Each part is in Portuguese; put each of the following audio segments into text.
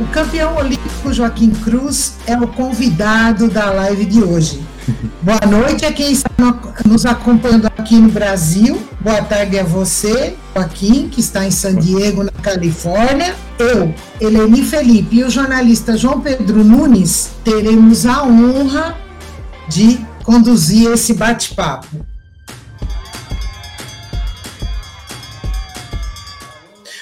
O campeão olímpico Joaquim Cruz é o convidado da live de hoje. Boa noite a quem está nos acompanhando aqui no Brasil. Boa tarde a você, Joaquim, que está em San Diego, na Califórnia. Eu, Eleni Felipe e o jornalista João Pedro Nunes teremos a honra de conduzir esse bate-papo.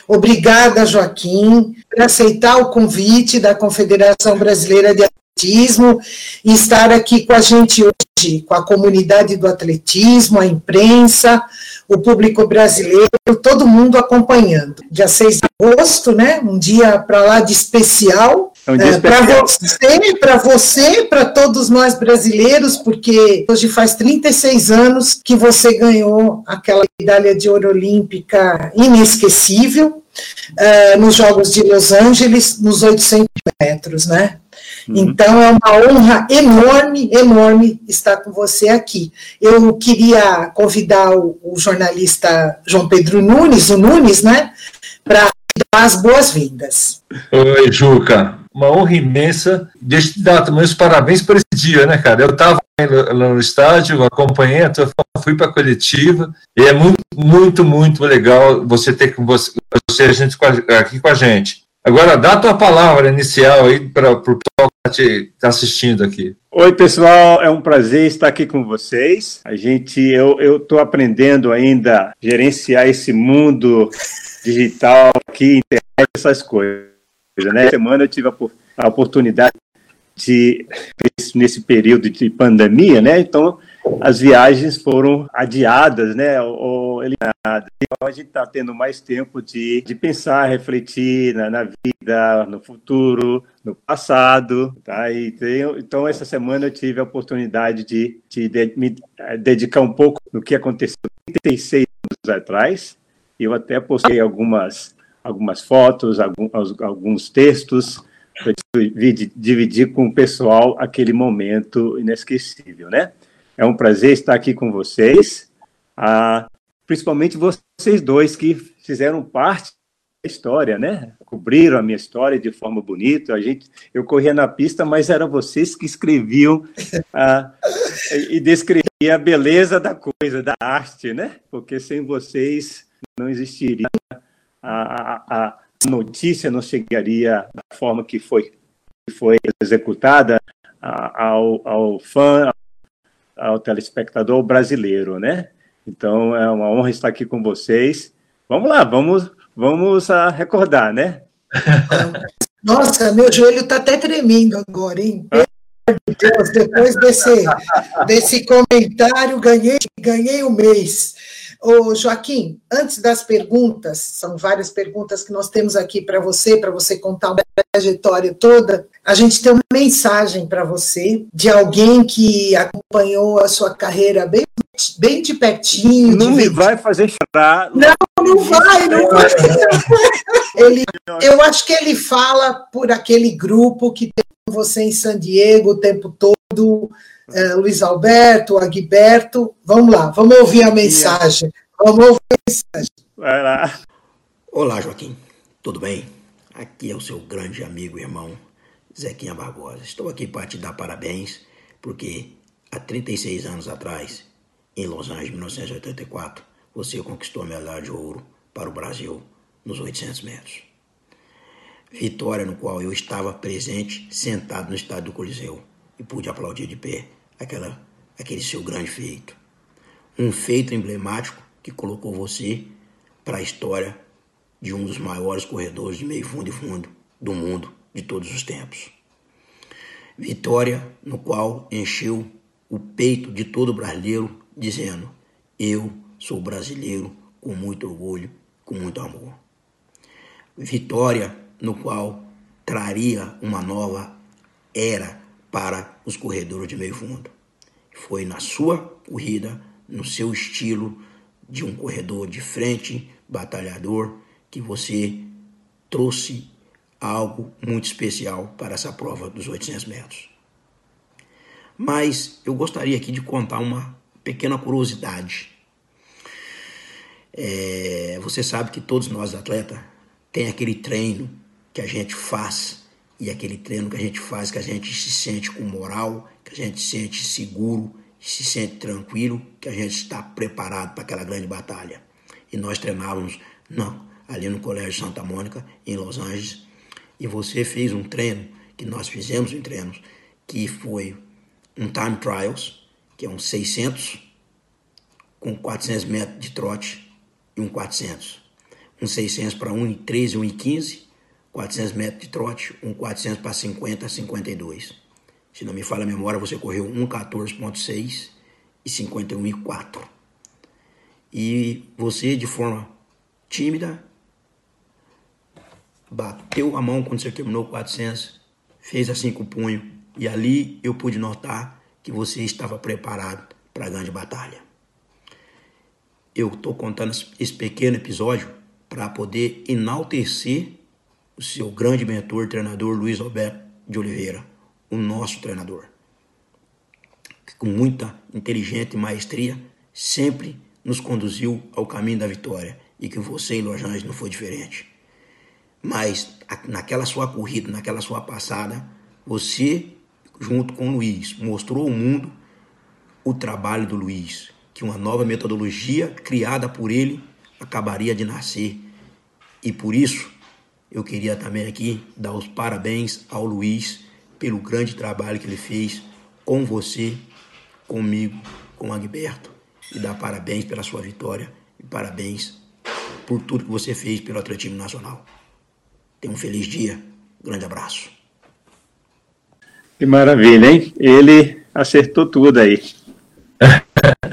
Obrigada, Joaquim, por aceitar o convite da Confederação Brasileira de Atletismo e estar aqui com a gente hoje, com a comunidade do atletismo, a imprensa, o público brasileiro, todo mundo acompanhando. Dia 6 de agosto, né? Um dia para lá de especial. É um é, para você, para você, para todos nós brasileiros, porque hoje faz 36 anos que você ganhou aquela medalha de ouro olímpica inesquecível uh, nos Jogos de Los Angeles, nos 800 metros, né? Uhum. Então é uma honra enorme, enorme estar com você aqui. Eu queria convidar o, o jornalista João Pedro Nunes, o Nunes, né, para dar as boas-vindas. Oi, Juca. Uma honra imensa. Deixa eu te dar os parabéns por esse dia, né, cara? Eu estava lá no estádio, acompanhei, fui para a coletiva, e é muito, muito, muito legal você ter com você, você a gente, aqui com a gente. Agora, dá a tua palavra inicial aí para o pessoal que está tá assistindo aqui. Oi, pessoal, é um prazer estar aqui com vocês. A gente, eu estou aprendendo ainda a gerenciar esse mundo digital aqui, internet, essas coisas. Né? Semana eu tive a, a oportunidade de, nesse período de pandemia, né? Então, as viagens foram adiadas, né, ou eliminadas. Então a gente está tendo mais tempo de, de pensar, refletir na, na, vida, no futuro, no passado, tá? E tenho, então essa semana eu tive a oportunidade de, de, de me eh, dedicar um pouco no que aconteceu 36 anos atrás. Eu até postei algumas algumas fotos, alguns, alguns textos para dividir com o pessoal aquele momento inesquecível, né? É um prazer estar aqui com vocês, ah, principalmente vocês dois que fizeram parte da história, né? Cobriram a minha história de forma bonita. A gente, eu corria na pista, mas era vocês que escreviam ah, e descreviam a beleza da coisa, da arte, né? Porque sem vocês não existiria notícia, não chegaria da forma que foi, que foi executada ao, ao fã, ao telespectador brasileiro, né? Então é uma honra estar aqui com vocês. Vamos lá, vamos, vamos a recordar, né? Nossa, meu joelho está até tremendo agora, hein? Deus, depois desse, desse comentário, ganhei, ganhei um mês. Ô, Joaquim, antes das perguntas, são várias perguntas que nós temos aqui para você, para você contar uma trajetória toda. A gente tem uma mensagem para você de alguém que acompanhou a sua carreira bem, bem de pertinho. Não de me vai fazer chorar. Não, não vai, não vai. Ele, eu acho que ele fala por aquele grupo que tem você em San Diego o tempo todo é, Luiz Alberto, Aguiberto. Vamos lá, vamos ouvir a mensagem. Vamos ouvir a mensagem. Vai lá. Olá, Joaquim. Tudo bem? Aqui é o seu grande amigo e irmão, Zequinha Barbosa. Estou aqui para te dar parabéns, porque há 36 anos atrás, em Los Angeles, 1984, você conquistou a medalha de ouro para o Brasil nos 800 metros. Vitória no qual eu estava presente, sentado no estádio do Coliseu, e pude aplaudir de pé aquela, aquele seu grande feito. Um feito emblemático que colocou você para a história de um dos maiores corredores de meio fundo e fundo do mundo de todos os tempos. Vitória no qual encheu o peito de todo brasileiro, dizendo: Eu sou brasileiro com muito orgulho, com muito amor. Vitória no qual traria uma nova era para os corredores de meio fundo. Foi na sua corrida, no seu estilo de um corredor de frente, batalhador, que você trouxe algo muito especial para essa prova dos 800 metros. Mas eu gostaria aqui de contar uma pequena curiosidade. É, você sabe que todos nós atletas tem aquele treino que a gente faz e aquele treino que a gente faz, que a gente se sente com moral, que a gente se sente seguro, se sente tranquilo, que a gente está preparado para aquela grande batalha. E nós treinávamos, não, ali no Colégio Santa Mônica, em Los Angeles, e você fez um treino, que nós fizemos um treino, que foi um time trials, que é um 600 com 400 metros de trote e um 400. Um 600 para 1,13, 1,15, 400 metros de trote, um 400 para 50, 52. Se não me falha a memória, você correu 1,14,6 e 51,4. E você, de forma tímida, bateu a mão quando você terminou 400, fez assim com o punho, e ali eu pude notar que você estava preparado para a grande batalha. Eu estou contando esse pequeno episódio para poder enaltecer o seu grande mentor, treinador Luiz Roberto de Oliveira, o nosso treinador. Que com muita inteligência e maestria sempre nos conduziu ao caminho da vitória e que você em Los Angeles não foi diferente. Mas naquela sua corrida, naquela sua passada, você, junto com o Luiz, mostrou ao mundo o trabalho do Luiz, que uma nova metodologia criada por ele acabaria de nascer. E por isso, eu queria também aqui dar os parabéns ao Luiz pelo grande trabalho que ele fez com você, comigo, com o Agberto. E dar parabéns pela sua vitória e parabéns por tudo que você fez pelo atletismo nacional. Tenha um feliz dia. Grande abraço. Que maravilha, hein? Ele acertou tudo aí.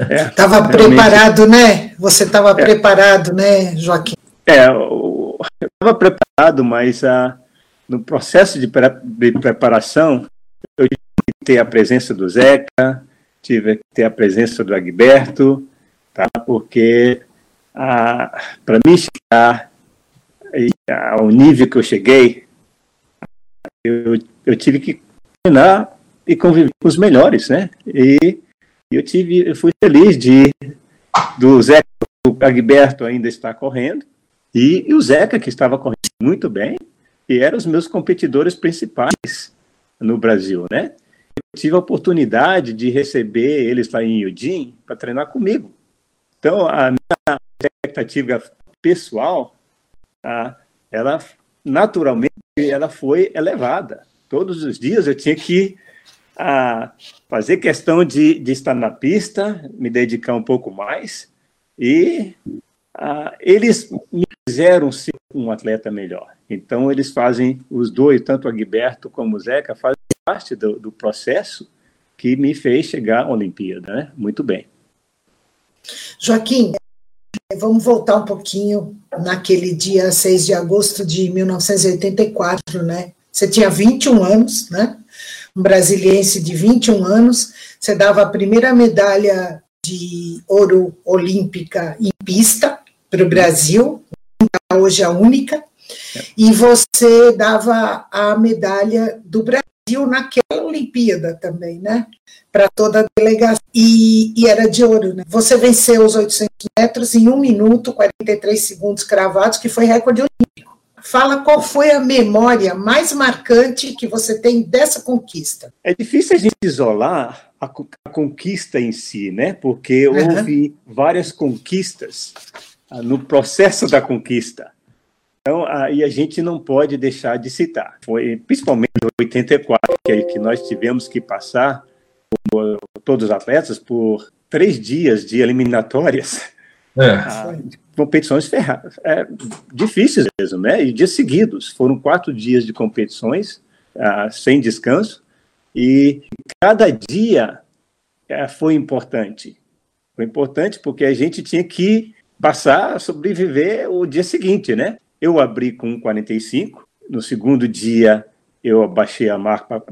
Estava é, preparado, né? Você estava é, preparado, né, Joaquim? É, eu estava preparado, mas ah, no processo de, pre de preparação, eu tive que ter a presença do Zeca, tive que ter a presença do Agberto, tá? porque ah, para mim chegar ao nível que eu cheguei, eu, eu tive que treinar e conviver com os melhores, né? E eu tive, eu fui feliz de do Zeca, o Agberto ainda está correndo e, e o Zeca que estava correndo muito bem e eram os meus competidores principais no Brasil, né? Eu tive a oportunidade de receber eles lá em Eugene para treinar comigo. Então, a minha expectativa pessoal ah, ela naturalmente ela foi elevada. Todos os dias eu tinha que ah, fazer questão de, de estar na pista, me dedicar um pouco mais, e ah, eles me fizeram ser um atleta melhor. Então, eles fazem, os dois, tanto o Agberto como o Zeca, fazem parte do, do processo que me fez chegar à Olimpíada. Né? Muito bem. Joaquim, Vamos voltar um pouquinho naquele dia 6 de agosto de 1984, né? Você tinha 21 anos, né? Um brasiliense de 21 anos. Você dava a primeira medalha de ouro olímpica em pista para o Brasil, hoje a única. E você dava a medalha do Brasil naquela Olimpíada também, né? para toda a delegação. E, e, era de ouro, né? Você venceu os 800 metros em 1 minuto, 43 segundos cravados, que foi recorde olímpico. Fala qual foi a memória mais marcante que você tem dessa conquista. É difícil a gente isolar a, conquista em si, né? Porque uhum. houve várias conquistas no processo da conquista. Então, aí a gente não pode deixar de citar. Foi principalmente em 84 que, que nós tivemos que passar todos os atletas por três dias de eliminatórias, é. ah, competições ferradas, é, difíceis mesmo, né? E dias seguidos, foram quatro dias de competições ah, sem descanso e cada dia é, foi importante. Foi importante porque a gente tinha que passar sobreviver o dia seguinte, né? Eu abri com 45, no segundo dia eu abaixei a marca,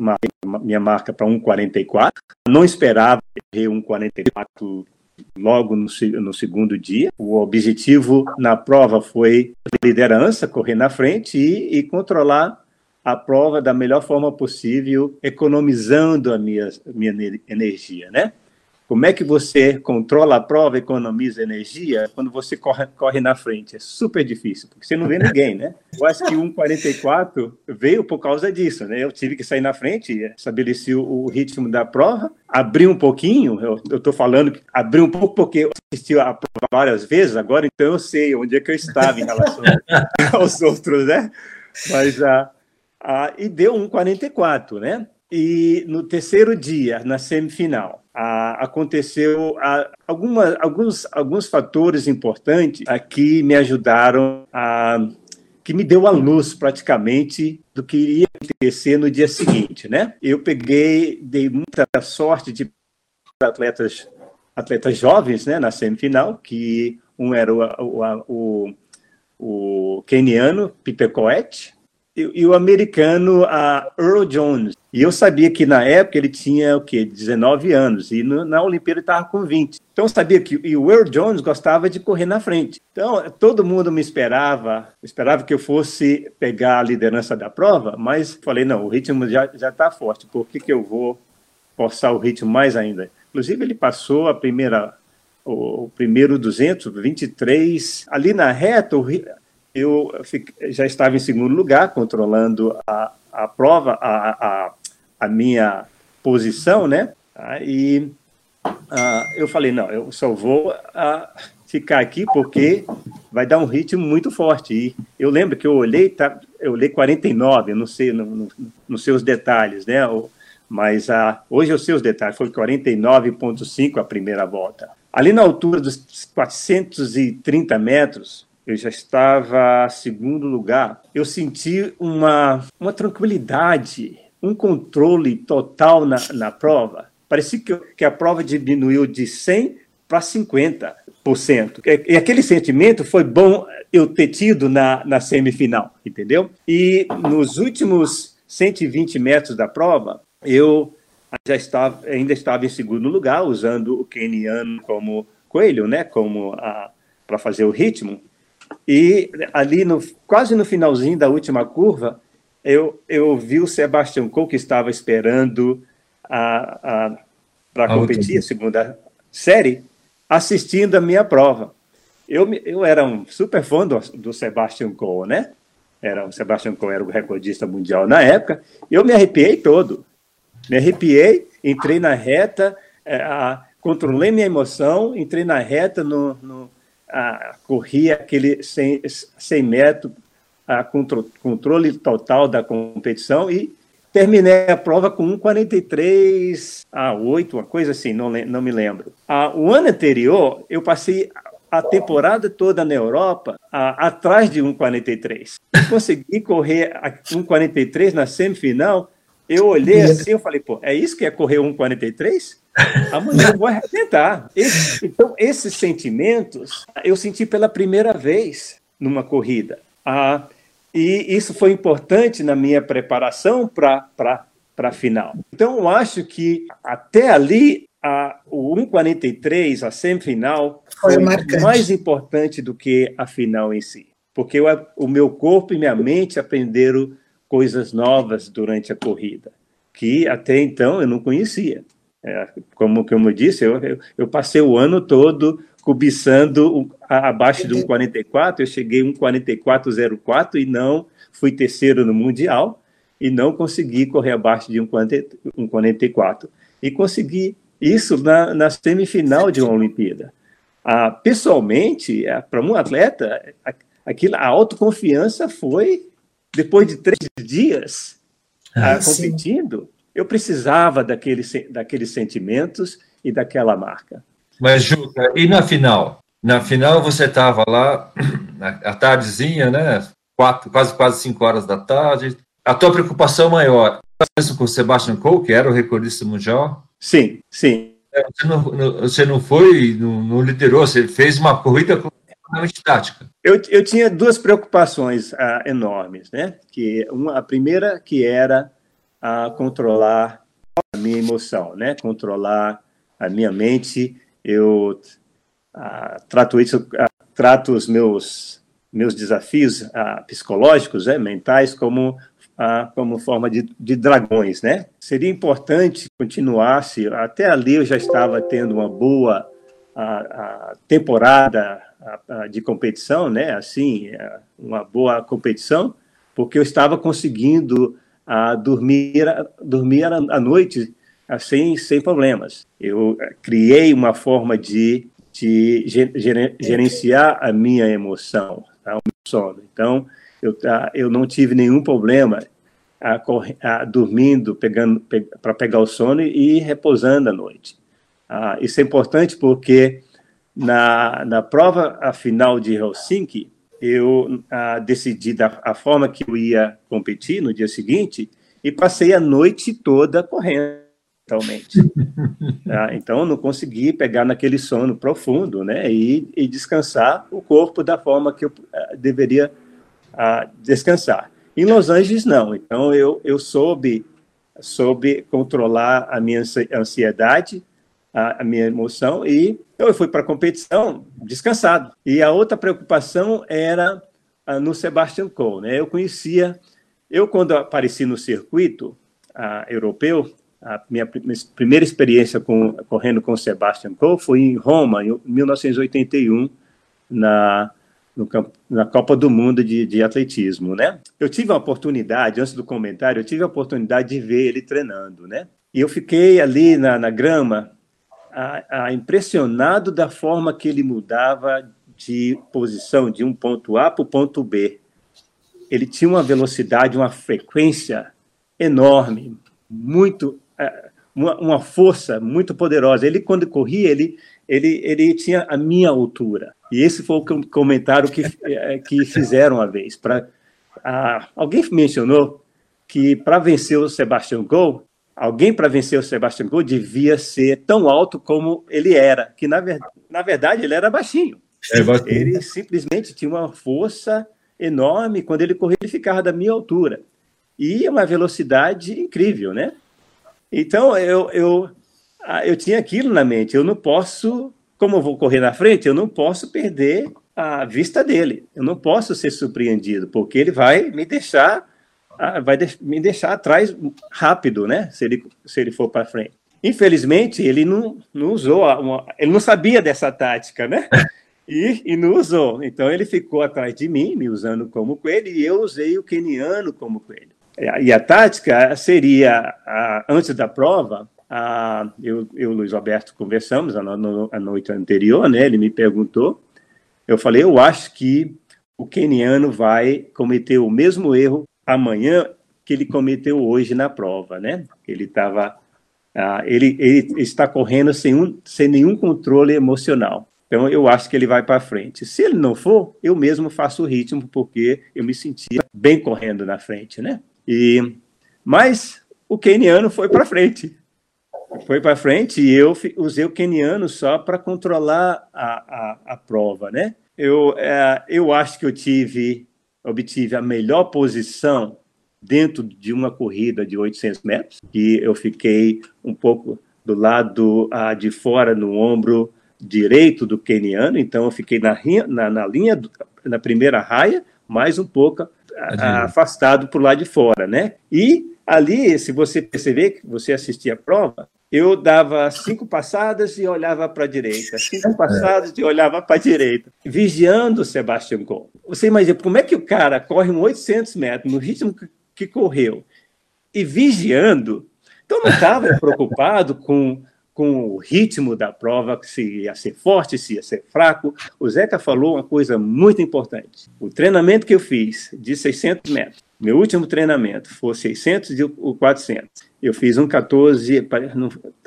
minha marca para 1,44. Não esperava ter 1,44 logo no, no, segundo dia. O objetivo na prova foi liderança, correr na frente e, e, controlar a prova da melhor forma possível, economizando a minha, minha energia, né? Como é que você controla a prova, economiza energia quando você corre, corre na frente? É super difícil, porque você não vê ninguém, né? Eu acho que o 1,44 veio por causa disso, né? Eu tive que sair na frente, estabeleci o ritmo da prova, abri um pouquinho, eu estou falando que abri um pouco porque eu assisti a prova várias vezes, agora então eu sei onde é que eu estava em relação aos outros, né? Mas, ah, ah, e deu 1,44, né? E no terceiro dia, na semifinal, aconteceu alguma, alguns, alguns fatores importantes que me ajudaram a que me deu a luz praticamente do que iria acontecer no dia seguinte, né? Eu peguei, dei muita sorte de atletas atletas jovens, né, na semifinal, que um era o, o, o, o keniano Peter Coet e, o americano a Earl Jones. E eu sabia que na época ele tinha o quê? 19 anos e no, na Olimpíada ele estava com 20. Então eu sabia que e o Earl Jones gostava de correr na frente. Então todo mundo me esperava, esperava que eu fosse pegar a liderança da prova, mas falei não, o ritmo já está forte. Por que que eu vou forçar o ritmo mais ainda? Inclusive ele passou a primeira o, primeiro 223 ali na reta, eu já estava em segundo lugar, controlando a, a prova, a, a, a minha posição, né? Ah, e uh, eu falei, não, eu só vou uh, ficar aqui porque vai dar um ritmo muito forte. E eu lembro que eu olhei, tá, eu olhei 49, eu não sei, não, não, não sei os detalhes, né? Mas uh, hoje eu sei os detalhes, foi 49,5 a primeira volta. Ali na altura dos 430 metros, eu já estava segundo lugar, eu senti uma, uma tranquilidade, um controle total na, na prova. Parecia que, que a prova diminuiu de 100 para 50%. E aquele sentimento foi bom eu ter tido na, na semifinal, entendeu? E nos últimos 120 metros da prova, eu já estava, ainda estava em segundo lugar, usando o keniano como coelho, né, como para fazer o ritmo. E ali, no, quase no finalzinho da última curva, eu, eu vi o Sebastian Coe, que estava esperando para competir a segunda série, assistindo a minha prova. Eu, eu era um super fã do, do Sebastian Coe, né? Era, o Sebastian Coe era o recordista mundial na época. Eu me arrepiei todo. Me arrepiei, entrei na reta, é, a, controlei minha emoção, entrei na reta no, no a, corria aquele 100, 100 metros, a contro, controle total da competição e terminei a prova com 1,43 a 8, uma coisa assim, não, não me lembro. Ah, o ano anterior, eu passei a temporada toda na Europa a, atrás de 1,43. Consegui correr 1,43 na semifinal. Eu olhei assim, eu falei, pô, é isso que é correr 1,43? Amanhã eu vou arrebentar. Esse, então, esses sentimentos eu senti pela primeira vez numa corrida. Ah, e isso foi importante na minha preparação para a final. Então, eu acho que até ali, a, o 1,43, a semifinal, foi, foi mais importante do que a final em si. Porque eu, o meu corpo e minha mente aprenderam coisas novas durante a corrida, que até então eu não conhecia. É, como, como eu disse, eu, eu, eu, passei o ano todo cobiçando abaixo de um 44, eu cheguei um 44,04 e não fui terceiro no Mundial e não consegui correr abaixo de um, 40, um 44. E consegui isso na, na semifinal de uma Olimpíada. Ah, pessoalmente, é, para um atleta, aquilo, a autoconfiança foi, depois de três dias ah, competindo, eu precisava daqueles, daqueles sentimentos e daquela marca. Mas, Juca, e na final? Na final você estava lá, à tardezinha, né? Quatro, quase, quase cinco horas da tarde. A tua preocupação maior, isso com o Sebastian Coe, que era o recordista mundial? Sim, sim. É, você não, você não foi, não, não liderou, você fez uma corrida completamente tática. Eu, eu tinha duas preocupações uh, enormes, né? Que uma, a primeira que era a controlar a minha emoção, né? Controlar a minha mente. Eu ah, trato isso, ah, trato os meus meus desafios ah, psicológicos, né, mentais, como ah, como forma de, de dragões, né? Seria importante continuar-se, até ali eu já estava tendo uma boa a, a temporada de competição, né? Assim, é, uma boa competição, porque eu estava conseguindo a dormir, dormir à noite assim, sem problemas. Eu eh, criei uma forma de, de gerenciar a minha emoção, tá? o meu sono. Então, eu, tá, eu não tive nenhum problema a, a, dormindo, pegando pe, para pegar o sono e repousando à noite. Ah, isso é importante porque na, na prova final de Helsinki, eu ah, decidi da a forma que eu ia competir no dia seguinte e passei a noite toda correndo totalmente. ah, então, não consegui pegar naquele sono profundo, né, e, e descansar o corpo da forma que eu uh, deveria uh, descansar. Em Los Angeles, não. Então, eu, eu soube, soube controlar a minha ansiedade, a, a minha emoção, e eu fui para a competição descansado. E a outra preocupação era uh, no Sebastian Coe. Né? Eu conhecia, eu quando apareci no circuito uh, europeu, a minha primeira experiência com, correndo com o Sebastian Coe foi em Roma, em 1981, na, no, na Copa do Mundo de, de, atletismo, né? Eu tive a oportunidade, antes do comentário, eu tive a oportunidade de ver ele treinando, né? E eu fiquei ali na, na grama a, a impressionado da forma que ele mudava de posição de um ponto A para o ponto B. Ele tinha uma velocidade, uma frequência enorme, muito é, uma, uma, força muito poderosa. Ele quando corria, ele ele ele tinha a minha altura. E esse foi o comentário que é, que fizeram uma vez. Para alguém mencionou que para vencer o Sebastian Gol alguém para vencer o Sebastian Coe devia ser tão alto como ele era, que na, ver, na verdade ele era baixinho. É baixinho. Ele simplesmente tinha uma força enorme, quando ele corria ele ficava da minha altura. E uma velocidade incrível, né? Então eu, eu, ah, eu tinha aquilo na mente, eu não posso, como eu vou correr na frente, eu não posso perder a vista dele, eu não posso ser surpreendido, porque ele vai me deixar vai me deixar atrás rápido, né? Se ele, se ele for para frente. Infelizmente, ele não, não usou, uma, ele não sabia dessa tática, né? E, e não usou. Então, ele ficou atrás de mim, me usando como coelho, e eu usei o keniano como coelho. E a tática seria, antes da prova, a, eu e o Luiz Alberto conversamos a, a noite anterior, né? Ele me perguntou. Eu falei, eu acho que o keniano vai cometer o mesmo erro amanhã que ele cometeu hoje na prova, né? Ele estava, ah, ele, ele está correndo sem, um, sem nenhum controle emocional. Então eu acho que ele vai para frente. Se ele não for, eu mesmo faço o ritmo porque eu me sentia bem correndo na frente, né? E mas o keniano foi para frente. Foi para frente e eu usei o keniano só para controlar a, a, a, prova, né? Eu, é, eu acho que eu tive obtive a melhor posição dentro de uma corrida de 800 metros, que eu fiquei um pouco do lado ah, de fora, no ombro direito do keniano, então eu fiquei na, na, na linha, do, na primeira raia, mais um pouco ah, afastado para o lado de fora, né? E ali, se você perceber que você assistia a prova, eu dava cinco passadas e olhava para a direita, cinco passadas e olhava para a direita, vigiando o Sebastian Coe. Você imagina como é que o cara corre um 800 metros no ritmo que correu e vigiando. Então não estava preocupado com, com o ritmo da prova, se ia ser forte, se ia ser fraco. O Zeca falou uma coisa muito importante. O treinamento que eu fiz de 600 metros, meu último treinamento foi 600 e 400. Eu fiz um 14,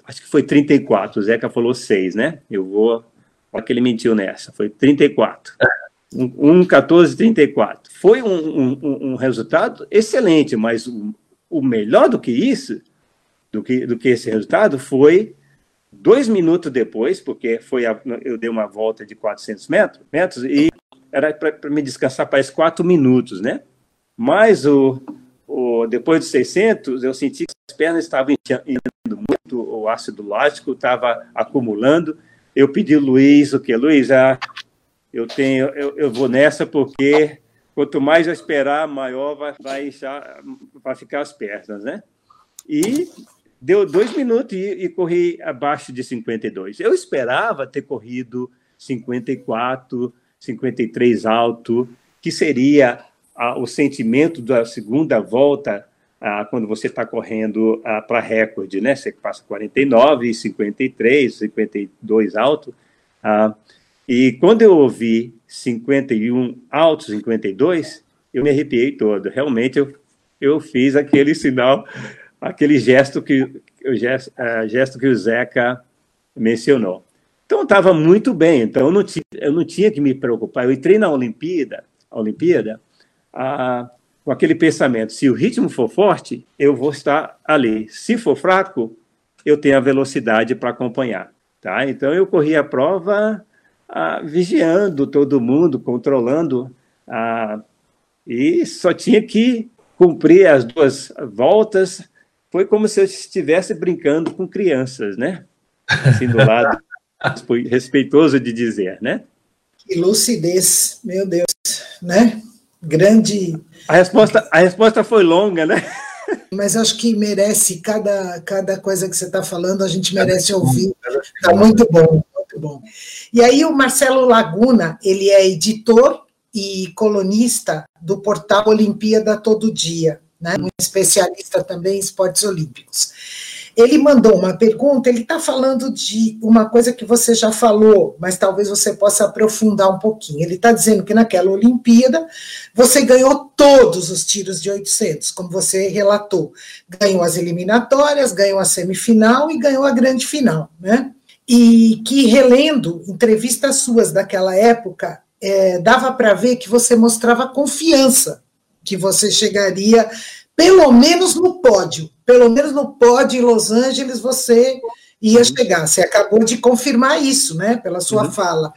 acho que foi 34. O Zeca falou 6, né? Eu vou. Olha que ele mentiu nessa. Foi 34. Um, um 14, 34. Foi um, um, um resultado excelente, mas o, o, melhor do que isso, do que, do que esse resultado, foi dois minutos depois, porque foi a, eu dei uma volta de 400 metros, metros e era para me descansar para quatro minutos, né? Mas o, o, depois dos 600, eu senti que as pernas estavam inchando muito, o ácido lático estava acumulando. Eu pedi Luiz, o que? Luiz, ah, eu, tenho, eu, eu vou nessa porque quanto mais eu esperar, maior vai, vai inchar, para ficar as pernas, né? E deu dois minutos e, e, corri abaixo de 52. Eu esperava ter corrido 54, 53 alto, que seria ah, o sentimento da segunda volta quando você está correndo para recorde, né? Você passa 49, 53, 52 alto. E quando eu ouvi 51 alto, 52, eu me arrepiei todo. Realmente eu, eu fiz aquele sinal, aquele gesto que o gesto, gesto que o Zeca mencionou. Então estava muito bem. Então eu não, tinha, eu não tinha que me preocupar. Eu entrei na Olimpíada, a Olimpíada, uh, com aquele pensamento: se o ritmo for forte, eu vou estar ali. Se for fraco, eu tenho a velocidade para acompanhar. Tá? Então eu corri a prova vigiando todo mundo, controlando a e só tinha que cumprir as duas voltas. Foi como se eu estivesse brincando com crianças, né? Assim, do lado, respeitoso de dizer, né? Que lucidez, meu Deus, né? Grande. A resposta, a resposta foi longa, né? Mas acho que merece, cada, cada coisa que você está falando, a gente merece ouvir. Está muito bom, muito bom. E aí o Marcelo Laguna, ele é editor e colunista do portal Olimpíada Todo Dia, né? um especialista também em esportes olímpicos. Ele mandou uma pergunta, ele está falando de uma coisa que você já falou, mas talvez você possa aprofundar um pouquinho. Ele está dizendo que naquela Olimpíada você ganhou todos os tiros de 800, como você relatou. Ganhou as eliminatórias, ganhou a semifinal e ganhou a grande final, né? E que, relendo entrevistas suas daquela época, é, dava para ver que você mostrava confiança, que você chegaria pelo menos no pódio, pelo menos no pódio em Los Angeles você ia chegar. Você acabou de confirmar isso, né, pela sua uhum. fala.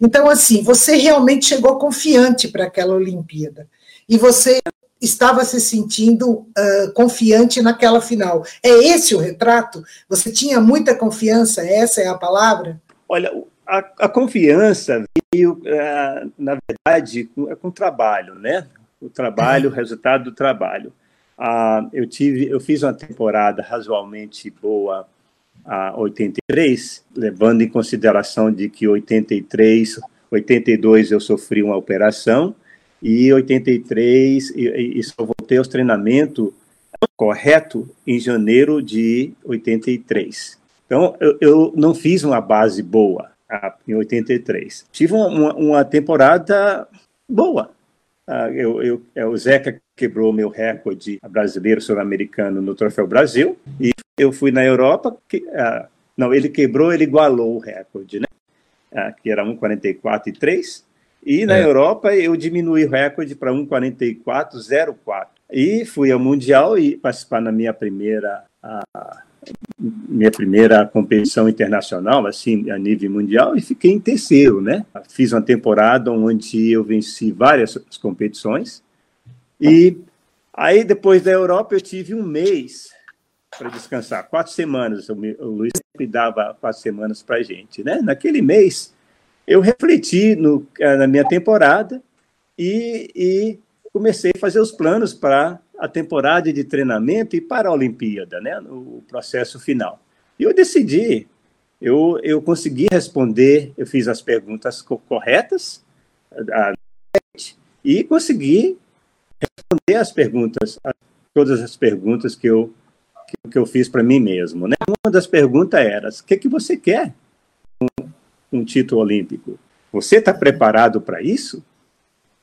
Então, assim, você realmente chegou confiante para aquela Olimpíada. E você estava se sentindo uh, confiante naquela final. É esse o retrato? Você tinha muita confiança? Essa é a palavra? Olha, a, a confiança veio, na verdade, com, com o trabalho, né? O trabalho, o resultado do trabalho. Uh, eu tive, eu fiz uma temporada razoavelmente boa a 83, levando em consideração de que 83, 82 eu sofri uma operação e 83 e, e só voltei aos treinamentos correto em janeiro de 83. Então eu, eu não fiz uma base boa em 83. Tive uma, uma temporada boa. Uh, eu, eu, é, o Zeca quebrou meu recorde brasileiro sul-americano no Troféu Brasil e eu fui na Europa. Que, uh, não, ele quebrou, ele igualou o recorde, né? Uh, que era 1,44 e 3. E na é. Europa eu diminuí o recorde para 1,44,04. E fui ao Mundial e participar na minha primeira minha primeira competição internacional, assim, a nível mundial, e fiquei em terceiro, né? Fiz uma temporada onde eu venci várias competições, e aí depois da Europa eu tive um mês para descansar, quatro semanas, o, Luiz sempre dava quatro semanas para a gente, né? Naquele mês, eu refleti no, eh, na minha temporada e, e comecei a fazer os planos para a temporada de treinamento e para a Olimpíada, né, o processo final. E eu decidi, eu, eu consegui responder, eu fiz as perguntas corretas a, e consegui responder as perguntas, todas as perguntas que eu, que, que eu fiz para mim mesmo. Né? Uma das perguntas era: o que, que você quer com um título olímpico? Você está preparado para isso?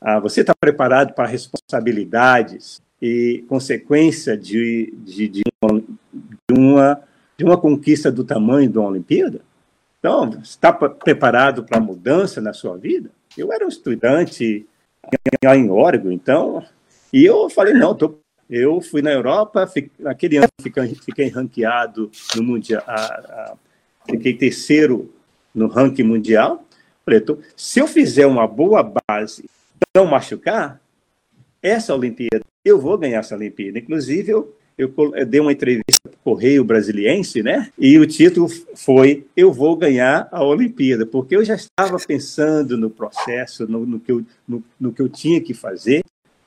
Ah, você está preparado para responsabilidades? E consequência de, de, de, uma, de uma conquista do tamanho de uma Olimpíada? Então, está preparado para a mudança na sua vida? Eu era um estudante em Oregon, então, e eu falei, não, tô, eu fui na Europa, fiquei, naquele ano fiquei, fiquei ranqueado no Mundial, a, a, fiquei terceiro no ranking mundial. Falei, tô, se eu fizer uma boa base, não machucar, essa Olimpíada eu vou ganhar essa Olimpíada. Inclusive, eu, eu, dei uma entrevista para o Correio Brasiliense, né? E o título foi Eu vou ganhar a Olimpíada, porque eu já estava pensando no processo, no, no que, eu, no, no, que eu tinha que fazer.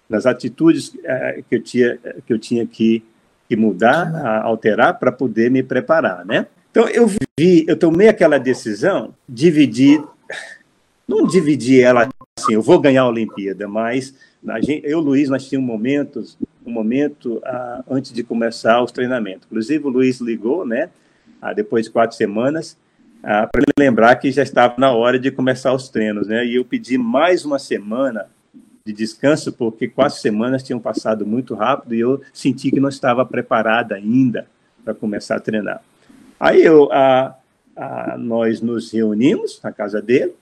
nas atitudes uh, que eu tinha que eu tinha que, que mudar, alterar para poder me preparar, né? Então eu vi, eu tomei aquela decisão, dividir, não dividi ela assim, eu vou ganhar a Olimpíada, mas gente, eu, Luiz, nós tínhamos momentos, um momento uh, antes de começar os treinamentos. Inclusive o Luiz ligou, né? Uh, depois de quatro semanas ah, para lembrar que já estava na hora de começar os treinos, né? E eu pedi mais uma semana de descanso, porque quatro semanas tinham passado muito rápido e eu senti que não estava preparada ainda para começar a treinar. Aí eu, ah, ah, nós nos reunimos na casa dele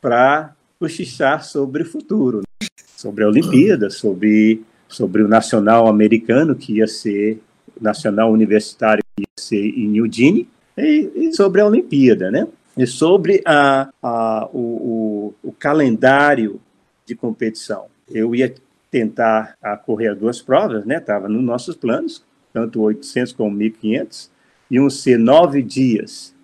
para cochichar sobre o futuro, né? sobre a Olimpíada, sobre, sobre o nacional americano, que ia ser, nacional universitário, que ia ser em Guinea, e, e sobre a Olimpíada, né? E sobre a, a, o, o, o calendário de competição. Eu ia tentar a correr duas provas, né? Estava nos nossos planos, tanto 800 como 1500, iam ser nove dias.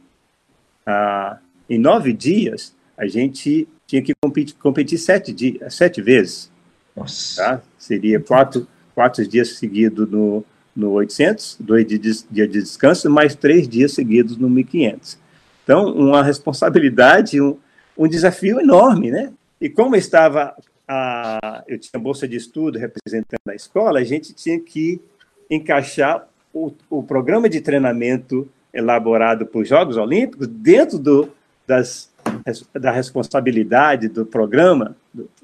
Ah, em nove dias, a gente tinha que competir, competir sete, dias, sete vezes. Nossa. Tá? Seria quatro, quatro dias seguidos no, no 800, dois dias de descanso, mais três dias seguidos no 1500. Então, uma responsabilidade, um, um desafio enorme, né? E como estava a, eu tinha bolsa de estudo representando a escola, a gente tinha que encaixar o, o programa de treinamento elaborado para os Jogos Olímpicos dentro do, das, da responsabilidade do programa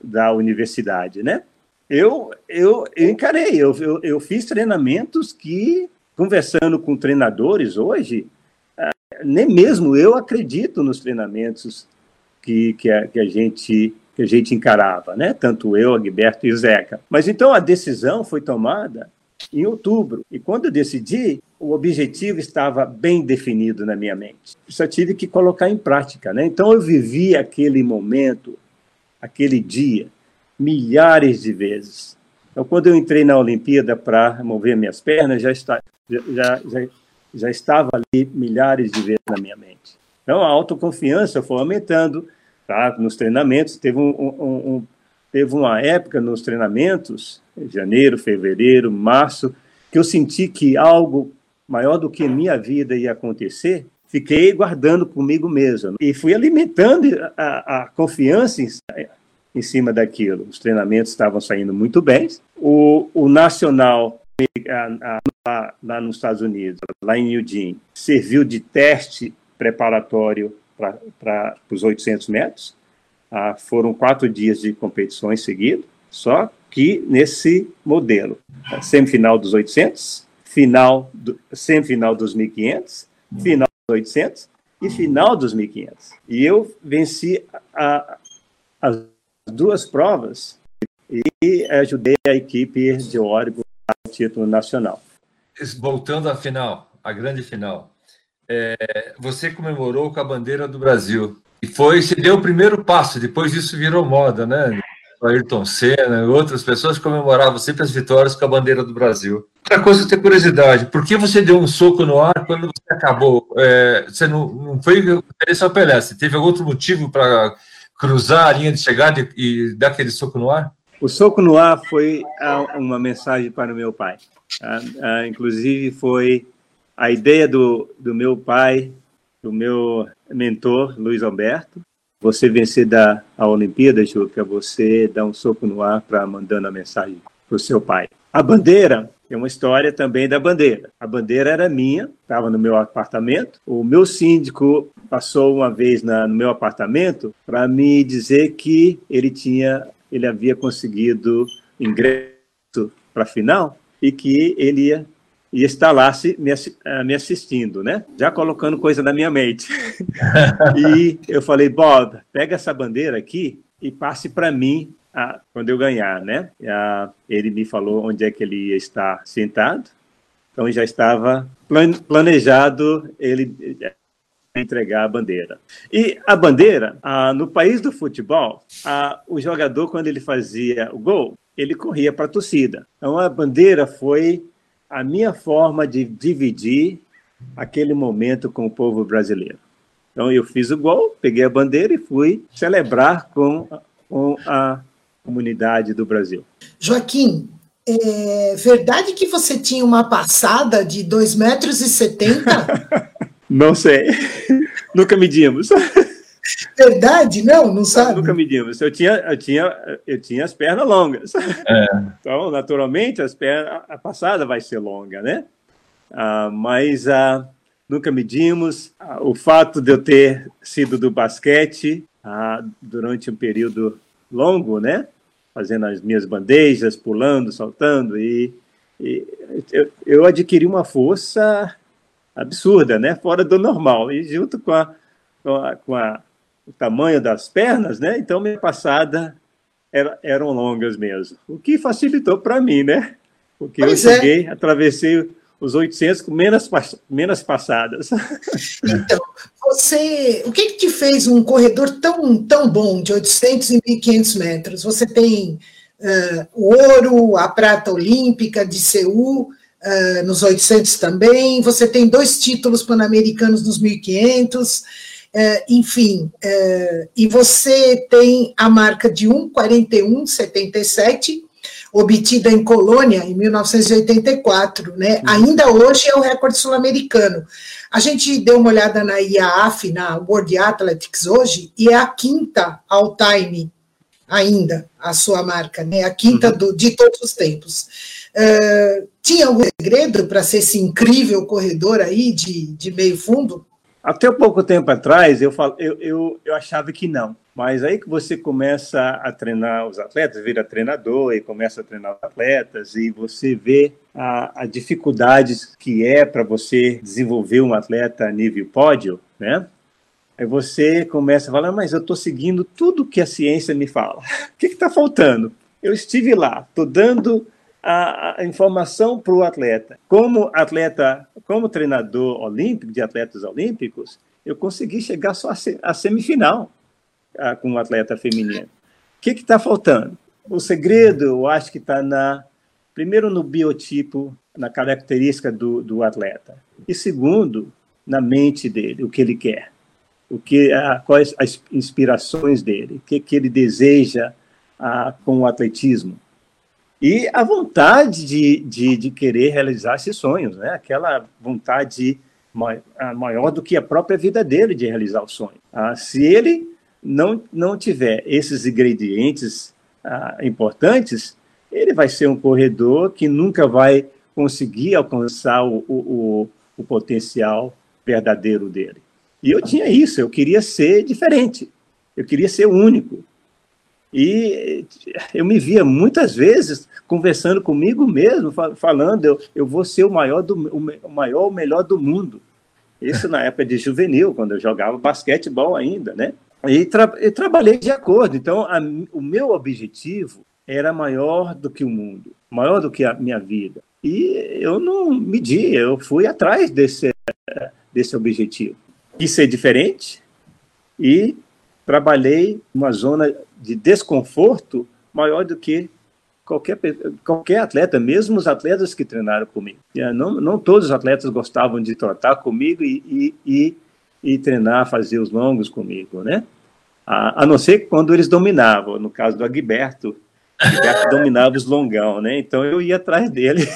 da universidade, né? eu, eu, eu encarei, eu, eu, eu, fiz treinamentos que, conversando com treinadores hoje, ah, nem mesmo eu acredito nos treinamentos que, que, a, que, a, gente, que a gente encarava, né? tanto eu, Agberto e o Zeca. Mas então a decisão foi tomada em outubro, e quando eu decidi, o objetivo estava bem definido na minha mente. Só tive que colocar em prática. Né? Então eu vivi aquele momento, aquele dia, milhares de vezes. Então, quando eu entrei na Olimpíada para mover minhas pernas, já, está, já, já, já estava ali milhares de vezes na minha mente. Então, a autoconfiança foi aumentando tá? nos treinamentos. Teve, um, um, um, teve uma época nos treinamentos, janeiro, fevereiro, março, que eu senti que algo maior do que minha vida ia acontecer. Fiquei guardando comigo mesmo e fui alimentando a, a confiança em, em cima daquilo. Os treinamentos estavam saindo muito bem. O, o nacional lá, lá nos Estados Unidos, lá em Eugene, serviu de teste preparatório para os 800 metros. Ah, foram quatro dias de competições seguidas, só que nesse modelo. Semifinal dos 800, final do, semifinal dos 1500, final dos 800 e final dos 1500. E eu venci a, as duas provas e ajudei a equipe de Oregon ao título nacional. Voltando à final, a grande final, é, você comemorou com a bandeira do Brasil e foi, se deu o primeiro passo. Depois disso virou moda, né? O Ayrton Senna e outras pessoas comemoravam sempre as vitórias com a bandeira do Brasil. Outra coisa que eu tenho curiosidade, por que você deu um soco no ar quando você acabou? É, você não, não foi só Pelé, você teve algum outro motivo para cruzar a linha de chegada e, e dar aquele soco no ar? O soco no ar foi uma mensagem para o meu pai. inclusive, foi a ideia do, do meu pai, do meu mentor, Luiz Alberto. Você vencer da a Olimpíada, Juca, você dá um soco no ar para mandando a mensagem para o seu pai. A bandeira é uma história também da bandeira. A bandeira era minha, estava no meu apartamento. O meu síndico passou uma vez na, no meu apartamento para me dizer que ele tinha, ele havia conseguido ingresso para a final e que ele ia, ia estar lá se, me, eh, me assistindo, né? Já colocando coisa na minha mente. e eu falei, Bob, pega essa bandeira aqui e passe para mim ah, quando eu ganhar, né? Ah, ele me falou onde é que ele ia estar sentado, então já estava planejado ele eh, entregar a bandeira. E a bandeira, ah, no país do futebol, ah, o jogador, quando ele fazia o gol, ele corria para a torcida. Então a bandeira foi a minha forma de dividir aquele momento com o povo brasileiro. Então eu fiz o gol, peguei a bandeira e fui celebrar com, com a comunidade do Brasil. Joaquim, é verdade que você tinha uma passada de 2,70 metros e Não sei. Nunca medimos. Verdade? Não, não sabe? Nunca medimos. Eu tinha, eu tinha, eu tinha as pernas longas. É. Então, naturalmente, as pernas, a passada vai ser longa, né? Ah, mas ah, nunca medimos. Ah, o fato de eu ter sido do basquete ah, durante um período longo, né? Fazendo as minhas bandejas, pulando, saltando, e, e eu, eu adquiri uma força absurda, né? Fora do normal. E junto com a, com a, com a o tamanho das pernas, né? Então minha passada era, eram longas mesmo. O que facilitou para mim, né? Porque pois eu é. cheguei, é. atravessei os 800 com menos, menos passadas. Então, você, o que, que te fez um corredor tão, tão bom, de 800 e 1.500 metros? Você tem uh, o ouro, a prata olímpica de Seul, uh, nos 800 também, você tem dois títulos pan-americanos nos 1.500, Uh, enfim, uh, e você tem a marca de 1,4177, obtida em Colônia em 1984, né? Uhum. Ainda hoje é o recorde sul-americano. A gente deu uma olhada na IAAF, na World Athletics hoje, e é a quinta all time ainda a sua marca, né? A quinta uhum. do, de todos os tempos. Uh, tinha algum segredo para ser esse incrível corredor aí de, de meio fundo? Até pouco tempo atrás, eu, eu, eu, eu achava que não. Mas aí que você começa a treinar os atletas, vira treinador e começa a treinar os atletas, e você vê a, a dificuldades que é para você desenvolver um atleta a nível pódio, né? Aí você começa a falar, mas eu estou seguindo tudo que a ciência me fala. O que está faltando? Eu estive lá, estou dando a, a informação para o atleta. Como atleta, como treinador olímpico, de atletas olímpicos, eu consegui chegar só à semifinal a, com o atleta feminino. O que está faltando? O segredo, eu acho que está na primeiro no biotipo, na característica do, do atleta, e segundo na mente dele, o que ele quer, o que, a, quais as inspirações dele, o que, que ele deseja a, com o atletismo e a vontade de, de, de querer realizar esses sonhos, né? aquela vontade maior do que a própria vida dele de realizar o sonho. Ah, se ele não, não tiver esses ingredientes ah, importantes, ele vai ser um corredor que nunca vai conseguir alcançar o, o, o potencial verdadeiro dele. E eu tinha isso, eu queria ser diferente, eu queria ser único. E eu me via muitas vezes conversando comigo mesmo, falando, eu, eu vou ser o maior, do, o maior, o melhor do mundo. Isso na época de juvenil, quando eu jogava basquetebol ainda, né? E, tra trabalhei de acordo. Então, a, o meu objetivo era maior do que o mundo, maior do que a minha vida. E eu não medi, eu fui atrás desse, desse objetivo. Quis ser diferente e trabalhei numa zona de desconforto maior do que qualquer, qualquer atleta, mesmo os atletas que treinaram comigo. Não, não todos os atletas gostavam de trotar comigo e, e, e, e treinar, fazer os longos comigo, né? A, a, não ser quando eles dominavam, no caso do Agberto, Agberto dominava os longão, né? Então eu ia atrás dele.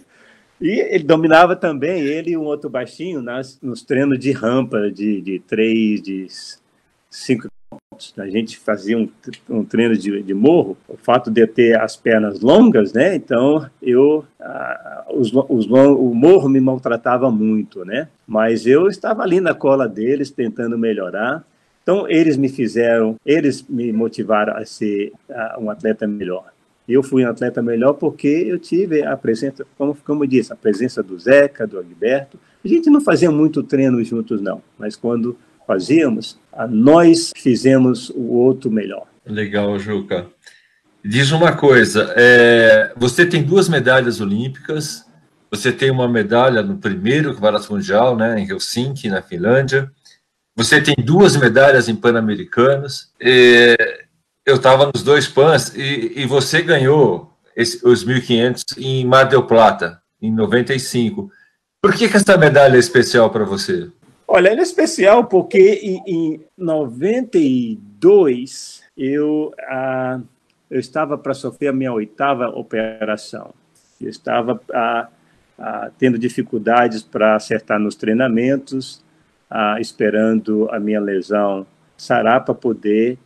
e ele dominava também, ele e um outro baixinho, nas, nos treinos de rampa, de, de três, de cinco a gente fazia um, um treino de, de, morro, o fato de eu ter as pernas longas, né? Então eu os, os, o morro me maltratava muito, né? Mas eu estava ali na cola deles tentando melhorar. Então eles me fizeram, eles me motivaram a ser um atleta melhor. Eu fui um atleta melhor porque eu tive a presença, como, eu disse, a presença do Zeca, do Agberto. A gente não fazia muito treino juntos, não, mas quando fazíamos, nós fizemos o outro melhor. Legal, Juca. Diz uma coisa: é, você tem duas medalhas olímpicas, você tem uma medalha no primeiro Campeonato Mundial, né, em Helsinki, na Finlândia. Você tem duas medalhas em Pan-Americanos. Eu estava nos dois Pans e, e você ganhou esse, os 1.500 em Mar del Plata, em 95. Por que, que essa medalha é especial para você? Olha, ele é especial porque em, em 92 eu ah, eu estava para sofrer a minha oitava operação. Eu estava a, a, tendo dificuldades para acertar nos treinamentos, a, esperando a minha lesão sarar para poder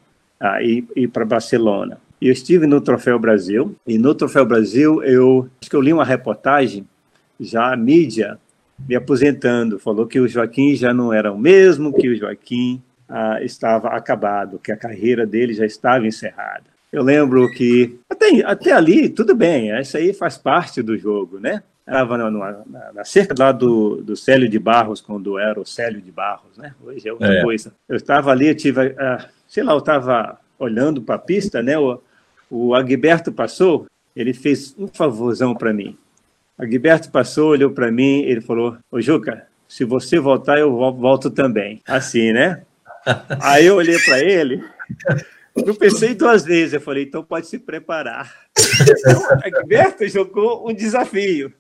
ir, ir para Barcelona. Eu estive no Troféu Brasil, e no Troféu Brasil eu acho que eu li uma reportagem, já a mídia me aposentando, falou que o Joaquim já não era o mesmo, que o Joaquim ah, estava acabado, que a carreira dele já estava encerrada. Eu lembro que até, até ali, tudo bem, isso aí faz parte do jogo, né? Estava na, na, na, cerca lá do, do Célio de Barros, quando era o Célio de Barros, né? Hoje é outra é. coisa. Eu estava ali, eu tive, ah, sei lá, eu estava olhando para a pista, né? O, o Agberto passou, ele fez um favorzão para mim. O Agberto passou, olhou para mim, ele falou: Ô Juca, se você voltar, eu volto também. Assim, né? Aí eu olhei para ele, eu pensei duas vezes, eu falei, então pode se preparar. Então, Agberto jogou um desafio.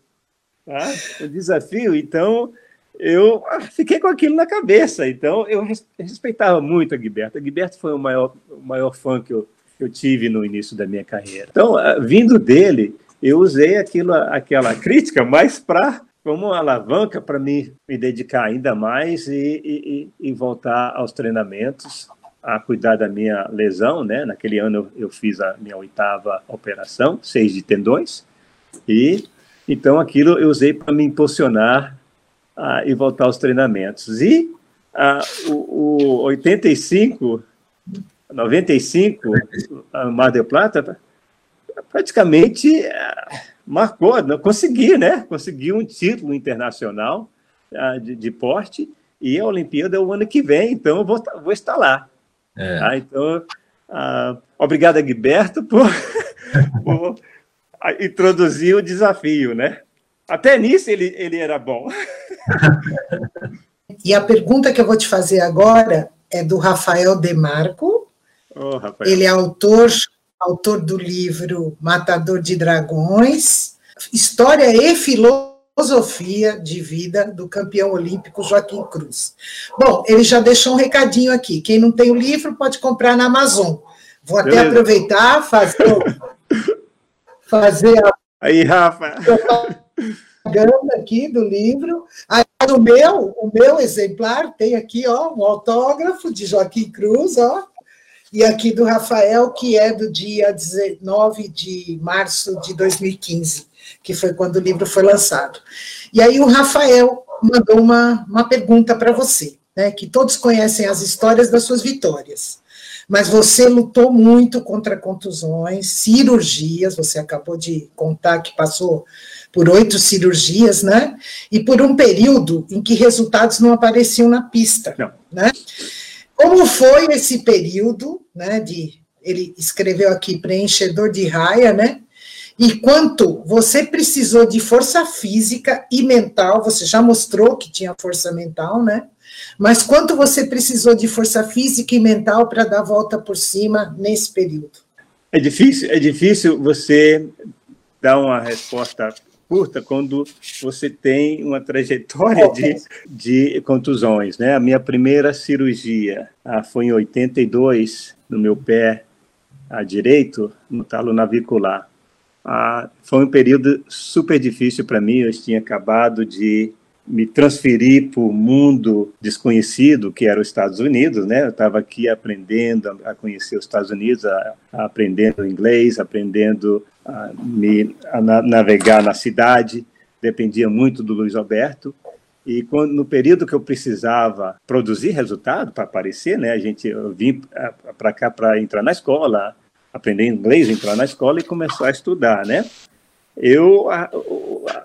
Tá? Um desafio, então eu fiquei com aquilo na cabeça. Então eu respeitava muito a Gilberto. A Gilberto foi o maior, o maior fã que eu, que eu tive no início da minha carreira. Então, vindo dele, eu usei aquilo, aquela crítica mais para como alavanca para me, me dedicar ainda mais e, e, e, voltar aos treinamentos, a cuidar da minha lesão, né? Naquele ano eu, eu fiz a minha oitava operação, seis de tendões, e então aquilo eu usei para me impulsionar uh, e voltar aos treinamentos. E uh, o, o 85, 95, a Mar del Plata, praticamente uh, marcou, não, consegui, né? Consegui um título internacional uh, de, de, porte e a Olimpíada é o ano que vem, então eu vou, vou estar lá. É. Tá? Então, uh, obrigado, Gilberto, por, por introduzir o desafio, né? Até nisso ele, ele era bom. e a pergunta que eu vou te fazer agora é do Rafael Demarco. Oh, Rafael. Ele é autor, autor do livro Matador de Dragões, História e Filosofia de Vida do campeão olímpico Joaquim Cruz. Bom, ele já deixou um recadinho aqui. Quem não tem o livro pode comprar na Amazon. Vou até Beleza. aproveitar, fazer, fazer a. Aí, Rafa propaganda aqui do livro. Aí, o meu, o meu exemplar tem aqui, ó, um autógrafo de Joaquim Cruz, ó, e aqui do Rafael, que é do dia 19 de março de 2015, que foi quando o livro foi lançado. E aí o Rafael mandou uma, uma pergunta para você, né, que todos conhecem as histórias das suas vitórias, mas você lutou muito contra contusões, cirurgias, você acabou de contar que passou por oito cirurgias, né? E por um período em que resultados não apareciam na pista, não. né? Como foi esse período, né? De ele escreveu aqui preenchedor de raia, né? E quanto você precisou de força física e mental, você já mostrou que tinha força mental, né? Mas quanto você precisou de força física e mental para dar a volta por cima nesse período? É difícil, é difícil você dar uma resposta curta quando você tem uma trajetória de, de contusões. Né? A minha primeira cirurgia ah, foi em 82, no meu pé ah, direito, no talo navicular. Ah, foi um período super difícil para mim, eu tinha acabado de me transferir para o mundo desconhecido, que era os Estados Unidos, né? Eu estava aqui aprendendo a conhecer os Estados Unidos, a, a aprendendo inglês, aprendendo a, me, a navegar na cidade, dependia muito do Luiz Alberto. E quando, no período que eu precisava produzir resultado para aparecer, né? A gente eu vim para cá para entrar na escola, aprender inglês, entrar na escola e começar a estudar, né? Eu, a,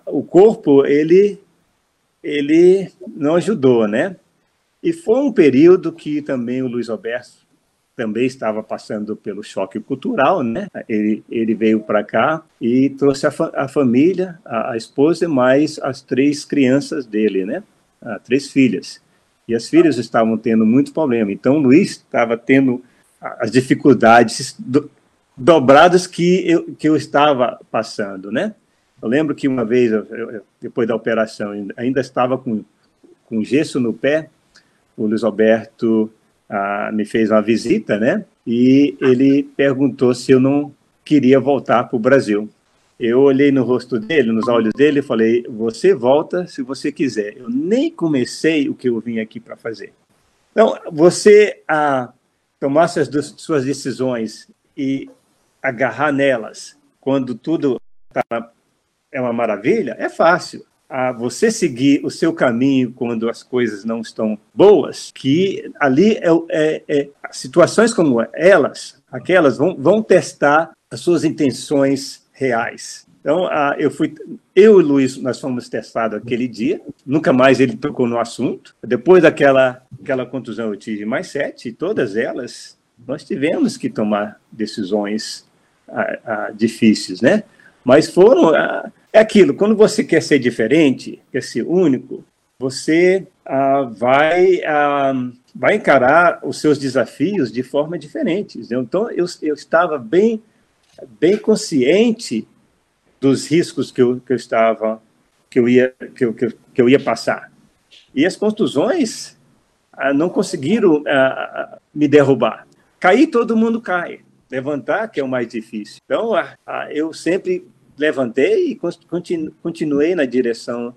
o corpo ele ele não ajudou, né? E foi um período que também o Luiz Alberto também estava passando pelo choque cultural, né? Ele, ele veio para cá e trouxe a, fa a família, a, a, esposa, mais as três crianças dele, né? Ah, três filhas. E as filhas estavam tendo muito problema. Então, o Luiz estava tendo as dificuldades do, dobradas que eu, que eu estava passando, né? Eu lembro que uma vez, depois da operação, ainda estava com, com gesso no pé, o Luiz Alberto ah, me fez uma visita, né? E ele perguntou se eu não queria voltar para o Brasil. Eu olhei no rosto dele, nos olhos dele, e falei: Você volta se você quiser. Eu nem comecei o que eu vim aqui para fazer. Então, você a tomar suas, suas decisões e agarrar nelas quando tudo tá, é uma maravilha, é fácil. A você seguir o seu caminho quando as coisas não estão boas, que ali é, é, é situações como elas, aquelas vão, vão testar as suas intenções reais. Então, eu fui, eu e o Luiz, nós fomos testados aquele dia, nunca mais ele tocou no assunto. Depois daquela aquela contusão, eu tive mais sete, e todas elas, nós tivemos que tomar decisões difíceis, né? Mas foram, é aquilo, quando você quer ser diferente, quer ser único, você vai, vai encarar os seus desafios de forma diferente. Então, eu, eu estava bem bem consciente dos riscos que eu, que eu estava, que eu ia, que eu, que eu ia passar. E as contusões ah, não conseguiram ah, me derrubar. Cair, todo mundo cai. Levantar, que é o mais difícil. Então, ah, ah eu sempre levantei e continuei na direção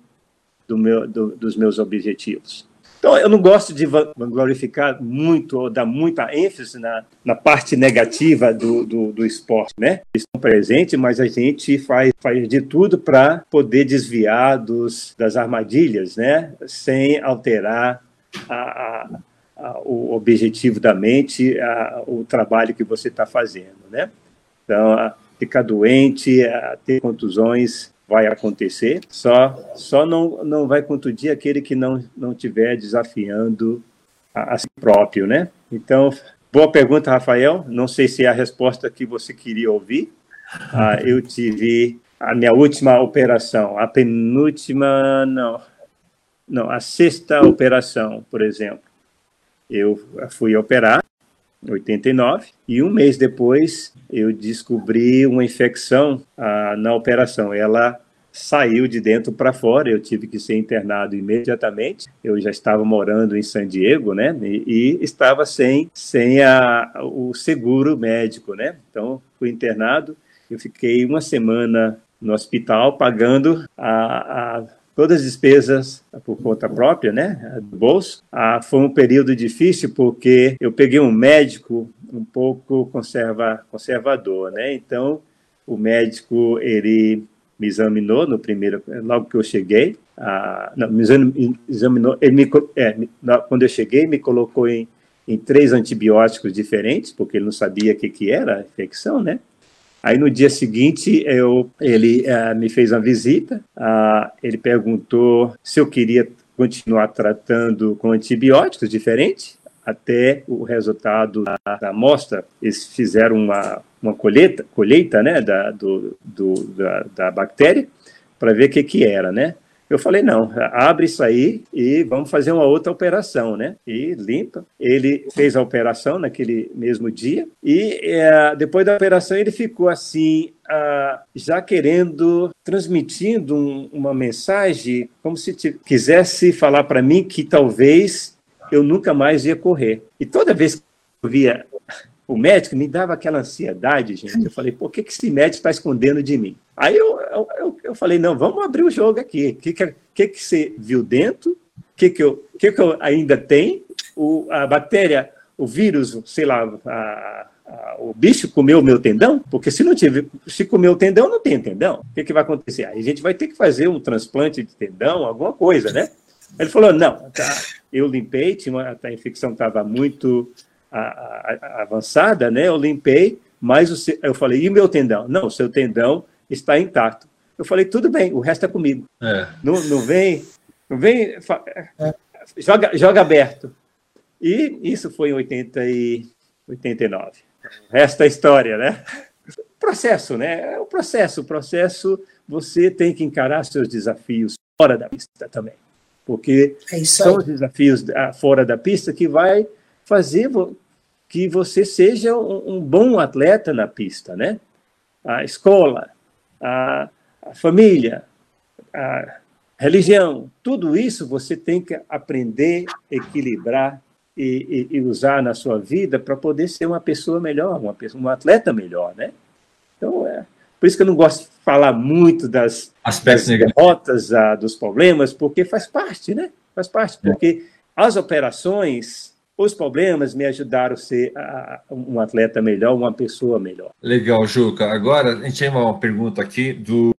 do meu, do, dos meus objetivos. Então, eu não gosto de glorificar muito, ou dar muita ênfase na, na parte negativa do, do, do esporte, né? Estão presentes, mas a gente faz, faz de tudo para poder desviar dos, das armadilhas, né? Sem alterar a, a, a, o objetivo da mente, o trabalho que você está fazendo, né? Então, ficar doente, ter contusões, vai acontecer, só só não, não vai contundir aquele que não não tiver desafiando a, a si próprio, né? Então, boa pergunta, Rafael. Não sei se é a resposta que você queria ouvir. Ah, eu tive a minha última operação, a penúltima, não, não, a sexta operação, por exemplo. Eu fui operar 89, e um mês depois eu descobri uma infecção ah, na operação. Ela saiu de dentro para fora, eu tive que ser internado imediatamente. Eu já estava morando em San Diego, né? E, e estava sem, sem a, o seguro médico, né? Então, fui internado. Eu fiquei uma semana no hospital pagando a, a todas as despesas por conta própria, né, do bolso. Ah, foi um período difícil porque eu peguei um médico um pouco conserva, conservador, né? Então, o médico ele me examinou no primeiro, logo que eu cheguei, ah, não, me examinou, ele me, é, quando eu cheguei, me colocou em, em três antibióticos diferentes, porque ele não sabia o que, que era a infecção, né? Aí no dia seguinte eu, ele uh, me fez uma visita, uh, ele perguntou se eu queria continuar tratando com antibióticos diferentes até o resultado da, da amostra. Eles fizeram uma, uma colheita, colheita né, da, do, do, da, da bactéria para ver o que, que era, né? Eu falei, não, abre isso aí e vamos fazer uma outra operação, né? E limpa. Ele fez a operação naquele mesmo dia e é, depois da operação ele ficou assim, ah, já querendo, transmitindo um, uma mensagem como se quisesse falar para mim que talvez eu nunca mais ia correr. E toda vez que eu via o médico me dava aquela ansiedade, gente. Eu falei, por que, que esse médico está escondendo de mim? Aí eu, eu, eu, falei, não, vamos abrir o jogo aqui. O que, que, que, que você viu dentro? O que, que, eu, que, que eu ainda tenho? O, a bactéria, o vírus, sei lá, a, a, o bicho comeu o meu tendão? Porque se não tiver, se comeu o tendão, não tem tendão. O que, que vai acontecer? Aí a gente vai ter que fazer um transplante de tendão, alguma coisa, né? Ele falou, não, tá, eu limpei, tinha uma, a infecção estava muito a, a, avançada, né? Eu limpei, mas o, eu falei, e meu tendão? Não, o seu tendão está intacto. Eu falei, tudo bem, o resto é comigo. É. Não, não vem, não vem, é. joga, joga aberto. E isso foi em 80 e 89. O resto é história, né? Processo, né? É o processo. O processo, você tem que encarar seus desafios fora da pista também. Porque é são os desafios fora da pista que vai fazer que você seja um, um bom atleta na pista, né? A escola, a, a família, a religião, tudo isso você tem que aprender, equilibrar e, e, e usar na sua vida para poder ser uma pessoa melhor, uma pessoa, um atleta melhor, né? Então, é, por isso que eu não gosto de falar muito das, das derrotas, ah, dos problemas, porque faz parte, né? Faz parte, é. porque as operações, os problemas me ajudaram a ser um atleta melhor, uma pessoa melhor. Legal, Juca. Agora, a gente tem uma pergunta aqui do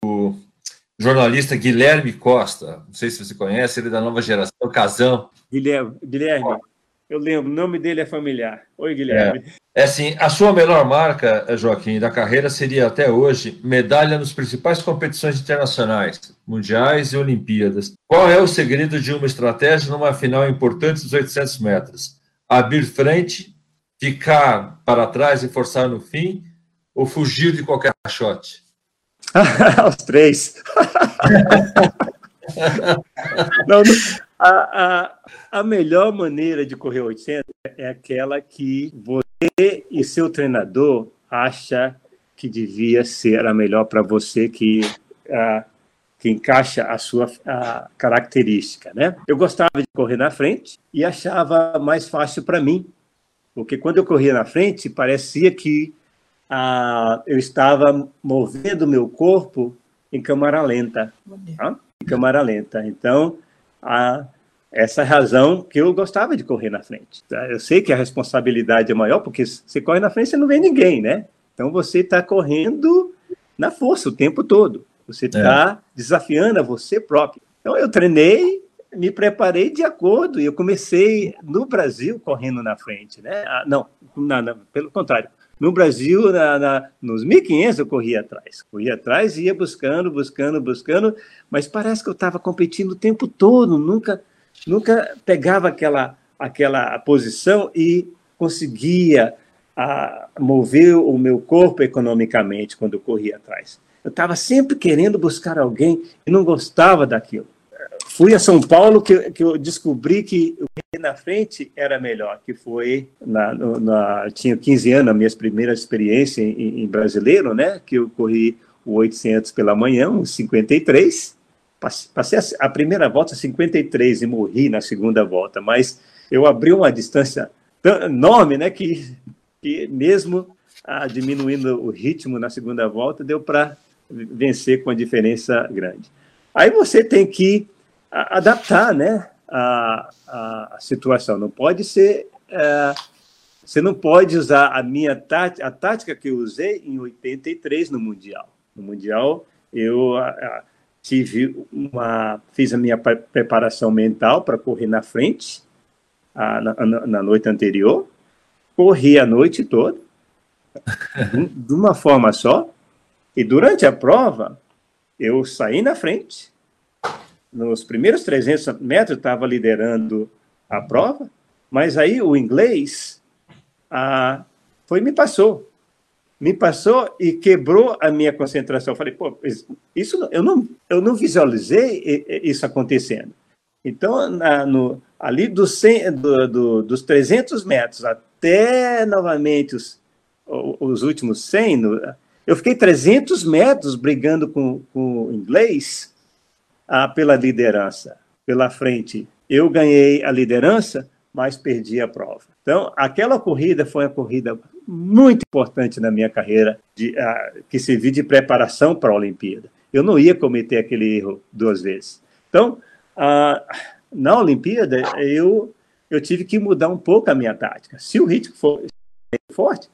jornalista Guilherme Costa. Não sei se você conhece, ele é da nova geração, Casão. Guilherme, Guilherme, eu lembro, o nome dele é familiar. Oi, Guilherme. É, é assim, a sua melhor marca, Joaquim, da carreira seria até hoje medalha nas principais competições internacionais, mundiais e Olimpíadas. Qual é o segredo de uma estratégia numa final importante dos 800 metros? Abrir frente, ficar para trás e forçar no fim, ou fugir de qualquer shot? Os três. não, a, a, a melhor maneira de correr 800 é aquela que você e seu treinador acha que devia ser a melhor para você, que, a, que encaixa a sua a característica, né? Eu gostava de correr na frente e achava mais fácil para mim, porque quando eu corria na frente, parecia que a, eu estava movendo meu corpo em câmara lenta, tá? em câmara lenta. Então, a, essa é razão que eu gostava de correr na frente. Tá? Eu sei que a responsabilidade é maior, porque você corre na frente e não vê ninguém, né? Então você está correndo na força o tempo todo. Você está é. desafiando a você próprio. Então eu treinei, me preparei de acordo e eu comecei no Brasil correndo na frente, né? Ah, não, não, não, pelo contrário. No Brasil, na, na, nos 1500 eu corria atrás. Corria atrás e ia buscando, buscando, buscando, mas parece que eu estava competindo o tempo todo, nunca nunca pegava aquela, aquela posição e conseguia a, mover o meu corpo economicamente quando eu corria atrás. Eu estava sempre querendo buscar alguém e não gostava daquilo. Fui a São Paulo que, que eu descobri que o que na frente era melhor, que foi na, na tinha 15 anos, a minha primeira experiência em, em brasileiro, né? Que eu corri o 800 pela manhã, uns 53, Passei a primeira volta 53 e morri na segunda volta, mas eu abri uma distância enorme, né, que, que mesmo ah, diminuindo o ritmo na segunda volta, deu para vencer com a diferença grande. Aí você tem que adaptar, né, a, a, situação. Não pode ser, é, você não pode usar a minha tática, a tática que eu usei em 83 no mundial. No mundial eu a, tive uma, fiz a minha preparação mental para correr na frente a, na, na, noite anterior, corri a noite toda, de uma forma só, e durante a prova eu saí na frente, nos primeiros 300 metros estava liderando a prova, mas aí o inglês ah, foi me passou me passou e quebrou a minha concentração. Eu falei, pô, isso eu não, eu não visualizei isso acontecendo. Então, na, no, ali do 100, do, do, dos 300 metros até novamente os, os últimos 100, no, eu fiquei 300 metros brigando com, com o inglês ah, pela liderança, pela frente. Eu ganhei a liderança, mas perdi a prova. Então, aquela corrida foi uma corrida muito importante na minha carreira, de, uh, que serviu de preparação para a Olimpíada. Eu não ia cometer aquele erro duas vezes. Então, uh, na Olimpíada, eu, eu tive que mudar um pouco a minha tática. Se o ritmo for forte,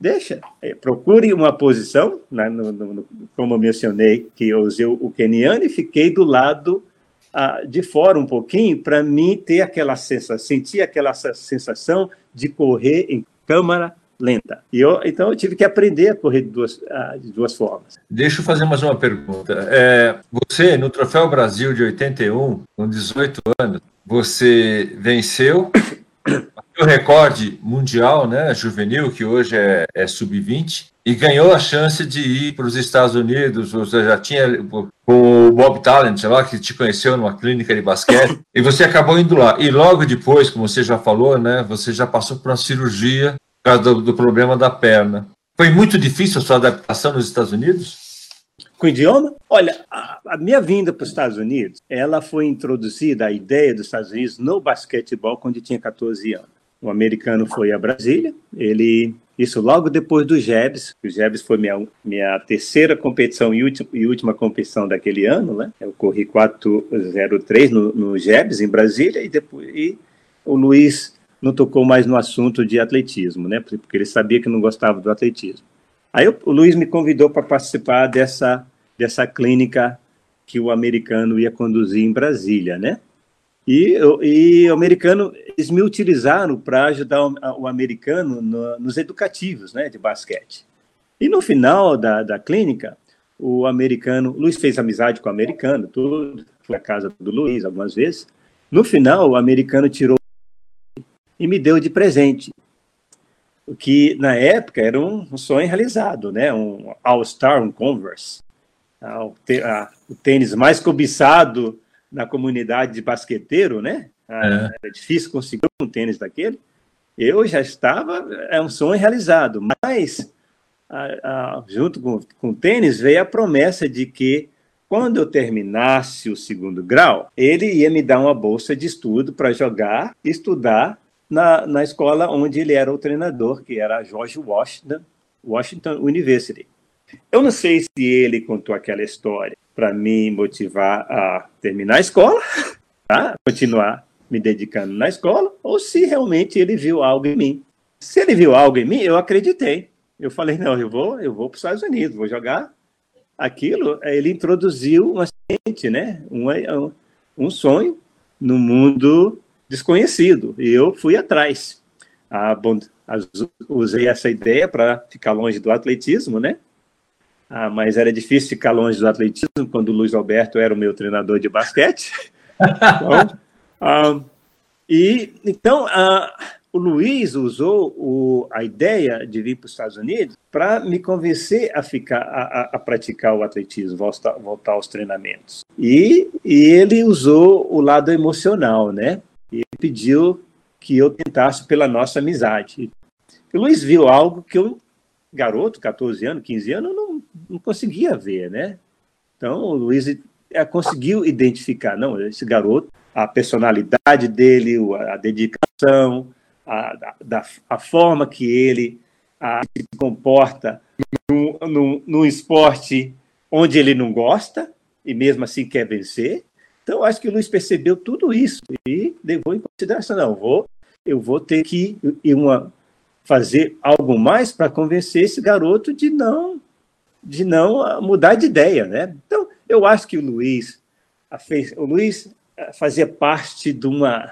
deixa, é, procure uma posição, né, no, no, como eu mencionei, que eu usei o keniano e fiquei do lado uh, de fora um pouquinho para mim ter aquela sensação, sentir aquela sensação de correr em câmara lenta. E eu, então eu tive que aprender a correr de duas, de duas formas. Deixa eu fazer mais uma pergunta. É, você, no Troféu Brasil de 81, com 18 anos, você venceu o recorde mundial, né, juvenil, que hoje é, é sub-20, e ganhou a chance de ir para os Estados Unidos. Você já tinha com o Bob Talent lá, que te conheceu numa clínica de basquete, e você acabou indo lá. E logo depois, como você já falou, né, você já passou por uma cirurgia por causa do, do problema da perna. Foi muito difícil a sua adaptação nos Estados Unidos? Com o idioma? Olha, a, a minha vinda para os Estados Unidos, ela foi introduzida, a ideia dos Estados Unidos, no basquetebol, quando eu tinha 14 anos. O americano foi a Brasília, ele Isso logo depois do JEBS. O JEBS foi minha, minha terceira competição e, última, e última competição daquele ano, né? Eu corri 403 no, no JEBS, em Brasília, e depois e o Luiz não tocou mais no assunto de atletismo, né? Porque ele sabia que não gostava do atletismo. Aí o, o Luiz me convidou para participar dessa, dessa clínica que o americano ia conduzir em Brasília, né? E, e o americano, eles me utilizaram para ajudar o, o americano no, nos educativos, né, de basquete. E no final da, da clínica, o americano, Luiz fez amizade com o americano, tudo, foi à casa do Luiz algumas vezes. No final, o americano tirou e me deu de presente, o que na época era um sonho realizado, né? Um All-Star, um Converse, ah, o tênis mais cobiçado na comunidade de basqueteiro, né? É. Era difícil conseguir um tênis daquele. Eu já estava, é um sonho realizado, mas junto com, com o tênis veio a promessa de que quando eu terminasse o segundo grau, ele ia me dar uma bolsa de estudo para jogar e estudar na, na escola onde ele era o treinador, que era a George Washington, Washington University. Eu não sei se ele contou aquela história para me motivar a terminar a escola, tá? continuar me dedicando na escola, ou se realmente ele viu algo em mim. Se ele viu algo em mim, eu acreditei. Eu falei, não, eu vou, eu vou para os Estados Unidos, vou jogar aquilo. Ele introduziu uma semente, né? Um, um sonho no mundo desconhecido. E eu fui atrás. Ah, bom, usei essa ideia para ficar longe do atletismo, né? Ah, mas era difícil ficar longe do atletismo quando o Luiz Alberto era o meu treinador de basquete. então, ah, e então ah, o Luiz usou o, a ideia de vir para os Estados Unidos para me convencer a ficar a, a, praticar o atletismo, voltar, voltar aos treinamentos. E, e ele usou o lado emocional, né? E ele pediu que eu tentasse pela nossa amizade. O Luiz viu algo que eu garoto, 14 anos, 15 anos, não, não conseguia ver, né? Então, o Luiz é, conseguiu identificar, não, esse garoto, a personalidade dele, a dedicação, a, a, a forma que ele a, se comporta num, num, num esporte onde ele não gosta e mesmo assim quer vencer. Então, acho que o Luiz percebeu tudo isso e levou em consideração, não, vou, eu vou ter que uma fazer algo mais para convencer esse garoto de não de não ah, mudar de ideia, né? Então, eu acho que o Luiz fez, o Luiz ah, fazia parte de uma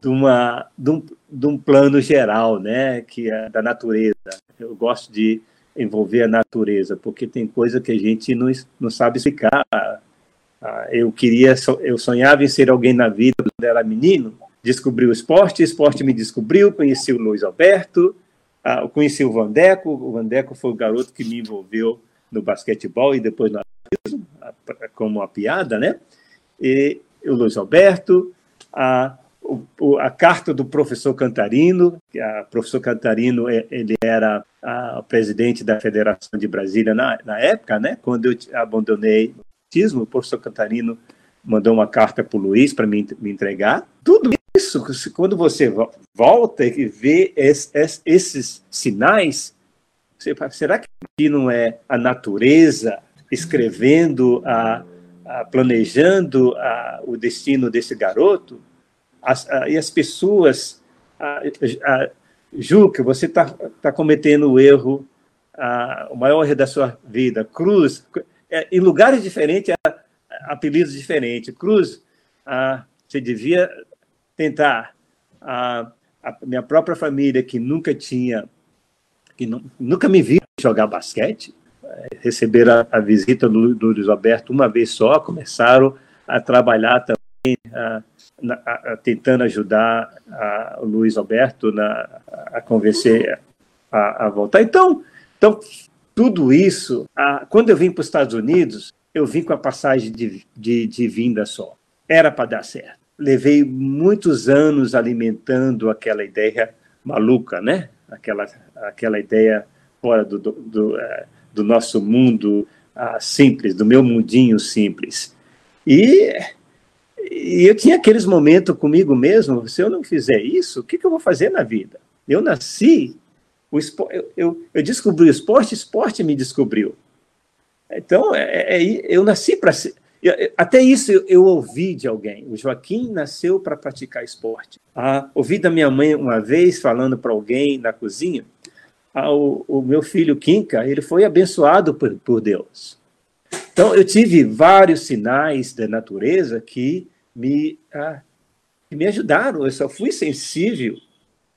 de uma de um, de um plano geral, né, que é da natureza. Eu gosto de envolver a natureza, porque tem coisa que a gente não, não sabe explicar. Ah, eu queria, eu sonhava em ser alguém na vida quando era menino, descobri o esporte, o esporte me descobriu, conheci o Luiz Alberto, conheci o Vandeco, o Vandeco foi o garoto que me envolveu no basquetebol e depois no atletismo, como uma piada, né? E o Luiz Alberto, a, a carta do professor Cantarino, que o professor Cantarino ele era o presidente da Federação de Brasília na, na época, né? Quando eu abandonei o atletismo, o professor Cantarino mandou uma carta para o Luiz para me, me entregar. Tudo isso, quando você volta e vê esses, sinais, será que não é a natureza escrevendo, a, a planejando a, o destino desse garoto? As, a, e as pessoas, Juca, você está tá cometendo o erro, o maior erro da sua vida. Cruz, é, em lugares diferentes, apelidos diferentes. Cruz, você devia tentar a, a minha própria família que nunca tinha que não, nunca me viu jogar basquete. É, receberam a, a visita do, do Luiz Alberto uma vez só começaram a trabalhar também a, a, tentando ajudar o Luiz Alberto na, a convencer a, voltar. Então então tudo isso quando eu vim para os Estados Unidos eu vim com a passagem de, de, de vinda só. Era para dar certo. Levei muitos anos alimentando aquela ideia maluca, né? Aquela, aquela ideia fora do, do, do, é, do nosso mundo uh, simples, do meu mundinho simples. E, e, eu tinha aqueles momentos comigo mesmo: se eu não fizer isso, o que, que eu vou fazer na vida? Eu nasci O esporte, eu, eu, eu descobri o esporte, o esporte me descobriu. Então, é, é, é eu nasci para ser. Até isso eu, ouvi de alguém. O Joaquim nasceu para praticar esporte. Ah, ouvi da minha mãe uma vez falando para alguém na cozinha. Ah, o, o, meu filho Kinka, ele foi abençoado por, por Deus. Então eu tive vários sinais da natureza que me ah, que me ajudaram. Eu só fui sensível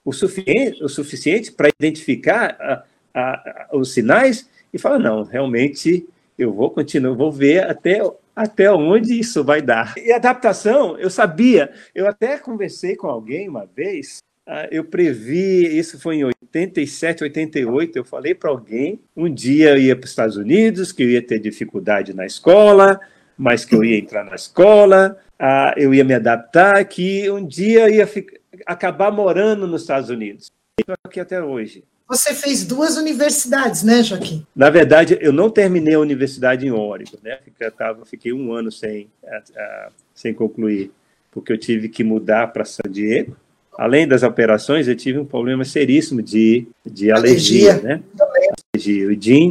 o suficiente, o suficiente para identificar ah, ah, os sinais e falar não, realmente eu vou continuar, vou ver até até onde isso vai dar. E adaptação, eu sabia, eu até conversei com alguém uma vez, ah, eu previ, isso foi em 87, 88, eu falei para alguém, um dia eu ia para os Estados Unidos, que eu ia ter dificuldade na escola, mas que eu ia entrar na escola, ah, eu ia me adaptar, que um dia eu ia ficar, acabar morando nos Estados Unidos. Estou aqui até hoje. Você fez duas universidades, né, Joaquim? Na verdade, eu não terminei a universidade em Oregon, né? Fiquei, tava, fiquei um ano sem, sem concluir, porque eu tive que mudar para San Diego. Além das operações, eu tive um problema seríssimo de, de alergia, alergia. né?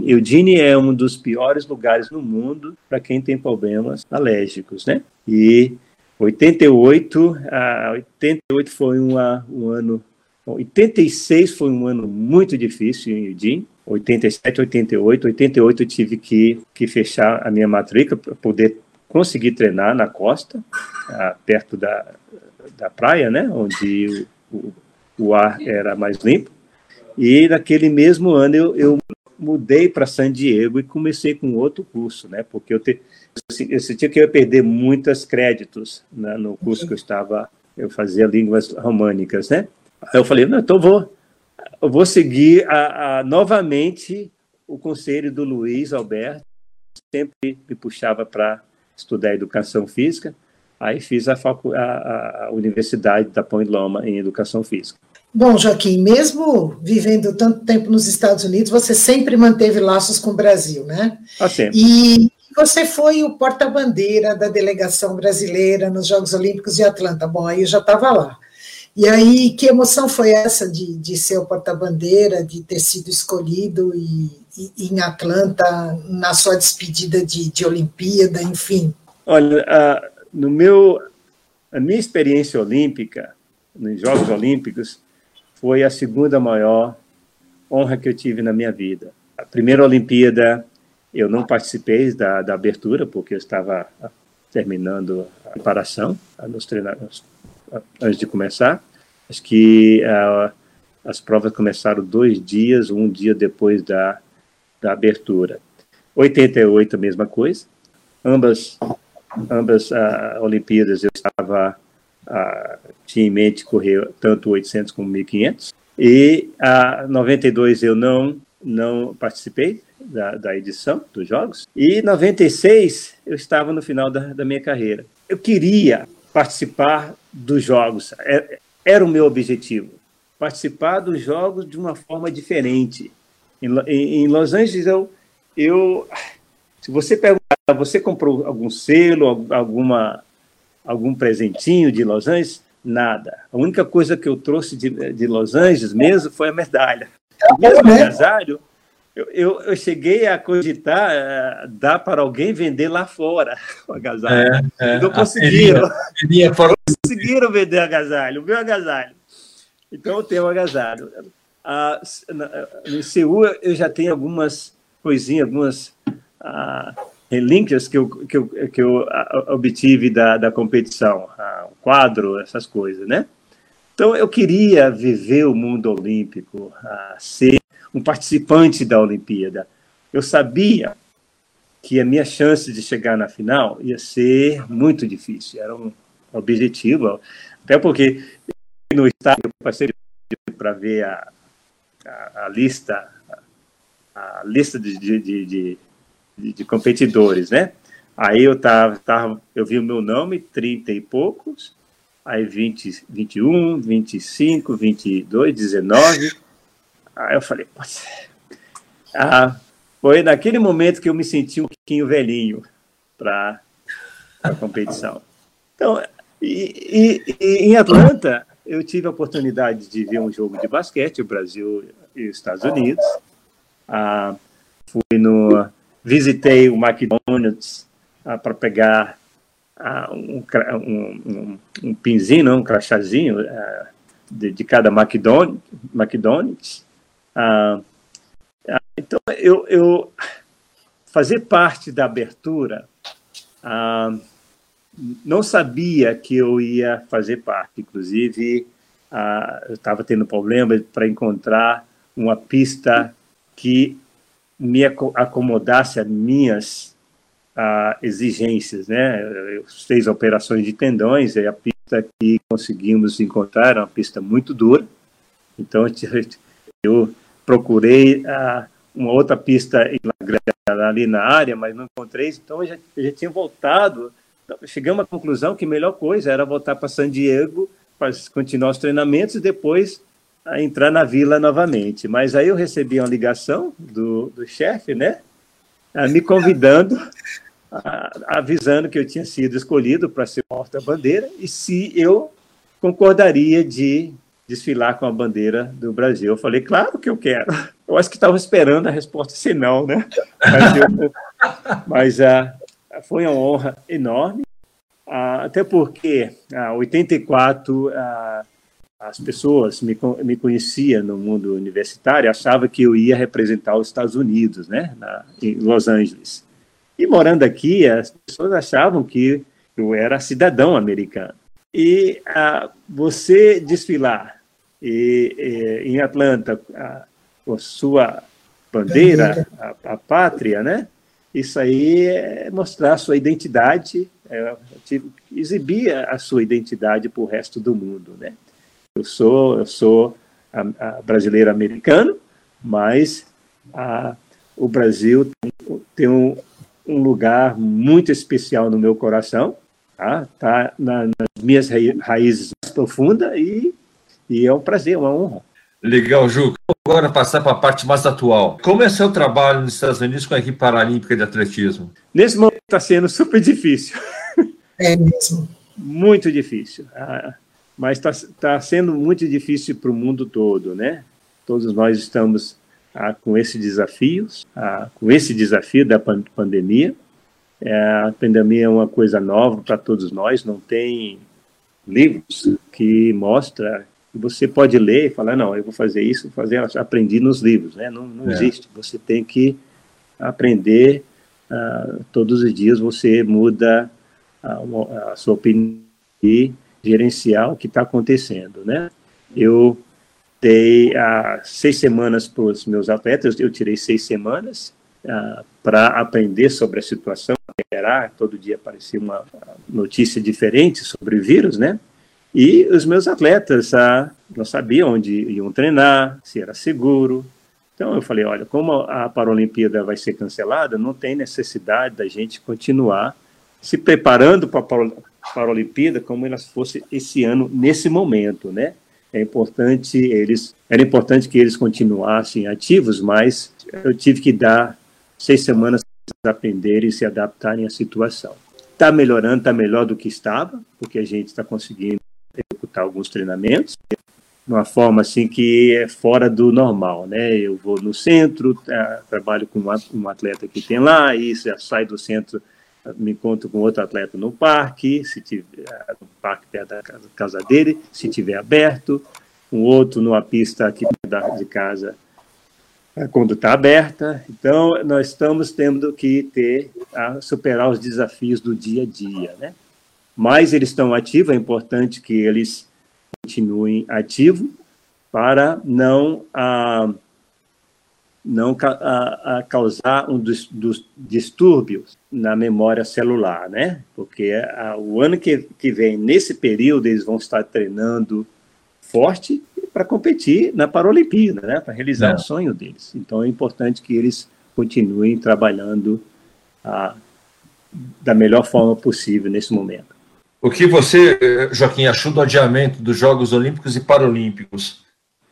Eugene é um dos piores lugares no mundo para quem tem problemas alérgicos, né? E 88, uh, 88 foi uma, um ano 86 foi um ano muito difícil em Udin. 87, 88. 88 eu tive que, que fechar a minha matrícula para poder conseguir treinar na costa, perto da, da praia, né, onde o, o, ar era mais limpo. E naquele mesmo ano eu, eu mudei para San Diego e comecei com outro curso, né, porque eu, te, eu sentia que eu ia perder muitos créditos né, no curso que eu estava, eu fazia línguas românicas, né, Aí eu falei, não, então vou, eu vou seguir a, a, novamente o conselho do Luiz Alberto, sempre me puxava para estudar educação física, aí fiz a, facu, a, a Universidade da Point Loma em educação física. Bom, Joaquim, mesmo vivendo tanto tempo nos Estados Unidos, você sempre manteve laços com o Brasil, né? Ah, sempre. E você foi o porta-bandeira da delegação brasileira nos Jogos Olímpicos de Atlanta. Bom, aí eu já estava lá. E aí, que emoção foi essa de, de ser o porta-bandeira, de ter sido escolhido e, e, em Atlanta, na sua despedida de, de Olimpíada, enfim? Olha, a, no meu, a minha experiência olímpica, nos Jogos Olímpicos, foi a segunda maior honra que eu tive na minha vida. A primeira Olimpíada, eu não participei da, da abertura, porque eu estava terminando a preparação nos treinamentos antes de começar. Acho que uh, as provas começaram dois dias, um dia depois da, da abertura. 88, a mesma coisa. Ambas, ambas uh, Olimpíadas eu estava, uh, tinha em mente correr tanto 800 como 1500. E a uh, 92 eu não, não participei da, da edição dos Jogos. E 96 eu estava no final da, da minha carreira. Eu queria participar dos jogos. É, era o meu objetivo. Participar dos jogos de uma forma diferente. Em, Los Angeles, eu, eu. Se você perguntar, você comprou algum selo, alguma, algum presentinho de Los Angeles? Nada. A única coisa que eu trouxe de, de Los Angeles mesmo foi a medalha. O mesmo agasalho, eu, eu, eu, cheguei a cogitar uh, dar para alguém vender lá fora o agasalho. É, é, não conseguiram. Seria, seria conseguiram vender agasalho, o meu agasalho. Então eu tenho um agasalho. Ah, no Seul eu já tenho algumas coisinhas, algumas ah, relíquias que eu, que eu, que eu obtive da, da competição, ah, um quadro, essas coisas, né? Então eu queria viver o mundo olímpico, ah, ser um participante da Olimpíada. Eu sabia que a minha chance de chegar na final ia ser muito difícil. Era um objetivo, até porque no estádio eu passei para ver a, a, a, lista a lista de, de, de, de, de competidores, né? Aí eu tava, tava, eu vi o meu nome, 30 e poucos, aí 20, 21, 25, 22, 19, Aí eu falei, ah, foi naquele momento que eu me senti um pouquinho velhinho para a competição. Então, e, e, e, em Atlanta, eu tive a oportunidade de ver um jogo de basquete. O Brasil e Estados Unidos. Ah, fui no visitei o McDonald's ah, para pegar ah, um, um, um, pinzinho, um crachazinho ah, de, de, cada McDonald's. McDonald's. Ah, ah, então, eu, eu fazer parte da abertura, ah, não sabia que eu ia fazer parte. Inclusive, eu estava tendo problema para encontrar uma pista que me acomodasse as minhas uh, exigências, né? Eu fiz operações de tendões e a pista que conseguimos encontrar era uma pista muito dura. Então eu procurei uh, uma outra pista ali na área, mas não encontrei. Então eu já, eu já tinha voltado. Então, chegamos à conclusão que a melhor coisa era voltar para San Diego para continuar os treinamentos e depois a entrar na vila novamente. Mas aí eu recebi uma ligação do, do chefe, né? Me convidando, avisando que eu tinha sido escolhido para ser porta-bandeira e se eu concordaria de desfilar com a bandeira do Brasil. Eu falei, claro que eu quero. Eu acho que estava esperando a resposta se não, né? Mas, eu, mas uh, foi uma honra enorme, uh, até porque, uh, 84, uh, as pessoas me, me conheciam no mundo universitário, achavam que eu ia representar os Estados Unidos, né, na, em Los Angeles. E morando aqui, as pessoas achavam que eu era cidadão americano. E ah, você desfilar e, e, em Atlanta a, com sua bandeira, a, a, pátria, né? Isso aí é mostrar a sua identidade, é, exibir a sua identidade para o resto do mundo, né? Eu sou, eu sou a, a brasileiro americano, mas a, o Brasil tem, tem um, um, lugar muito especial no meu coração, tá? Tá na, nas minhas raízes mais profundas e, e é um prazer, uma honra. Legal, Ju. Agora passar para a parte mais atual. Como é seu trabalho nos Estados Unidos com a equipe paralímpica de atletismo? Nesse momento está sendo super difícil. É mesmo. Muito difícil. Ah, mas está tá sendo muito difícil para o mundo todo, né? Todos nós estamos ah, com esses desafios, ah, com esse desafio da pan pandemia. É, a pandemia é uma coisa nova para todos nós, não tem livros que mostra você pode ler e falar, não, eu vou fazer isso, vou fazer, aprendi nos livros, né? Não, não é. existe, você tem que aprender ah, todos os dias, você muda a, a sua opinião e gerenciar o que está acontecendo, né? Eu dei ah, seis semanas para os meus atletas, eu tirei seis semanas ah, para aprender sobre a situação, esperar, todo dia aparecia uma notícia diferente sobre vírus, né? E os meus atletas ah, não sabiam onde iam treinar, se era seguro. Então eu falei, olha, como a Paralimpíada vai ser cancelada, não tem necessidade da gente continuar se preparando para a Olimpíada como elas fosse esse ano nesse momento, né? É importante eles, era importante que eles continuassem ativos, mas eu tive que dar seis semanas aprenderem e se adaptarem à situação. Está melhorando, está melhor do que estava, porque a gente está conseguindo executar alguns treinamentos de uma forma assim que é fora do normal, né? Eu vou no centro, tá, trabalho com um atleta que tem lá, e já sai do centro me encontro com outro atleta no parque, se tiver no parque perto da casa dele, se tiver aberto, um outro numa pista aqui de casa quando está aberta. Então, nós estamos tendo que ter a superar os desafios do dia a dia, né? Mas eles estão ativos, é importante que eles continuem ativos para não ah, não a, a causar um dos, dos, distúrbios na memória celular, né? Porque a, o ano que, que vem, nesse período, eles vão estar treinando forte para competir na Paralimpíada, né? Para realizar é. o sonho deles. Então é importante que eles continuem trabalhando a, da melhor forma possível nesse momento. O que você, Joaquim, achou do adiamento dos Jogos Olímpicos e Paralímpicos?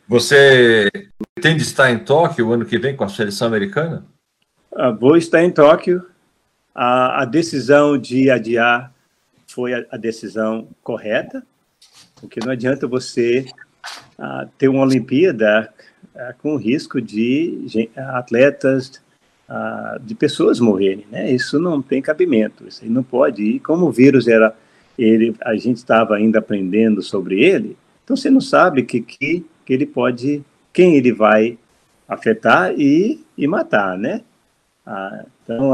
Você pretende estar em Tóquio o ano que vem com a seleção americana? Uh, vou estar em Tóquio. A, a decisão de adiar foi a, a, decisão correta, porque não adianta você uh, ter uma Olimpíada é, com risco de atletas, ah, de pessoas morrerem, né? Isso não tem cabimento, isso não pode. E como o vírus era, ele, a gente estava ainda aprendendo sobre ele, então você não sabe que, que, que ele pode, quem ele vai afetar e, e matar, né? Então,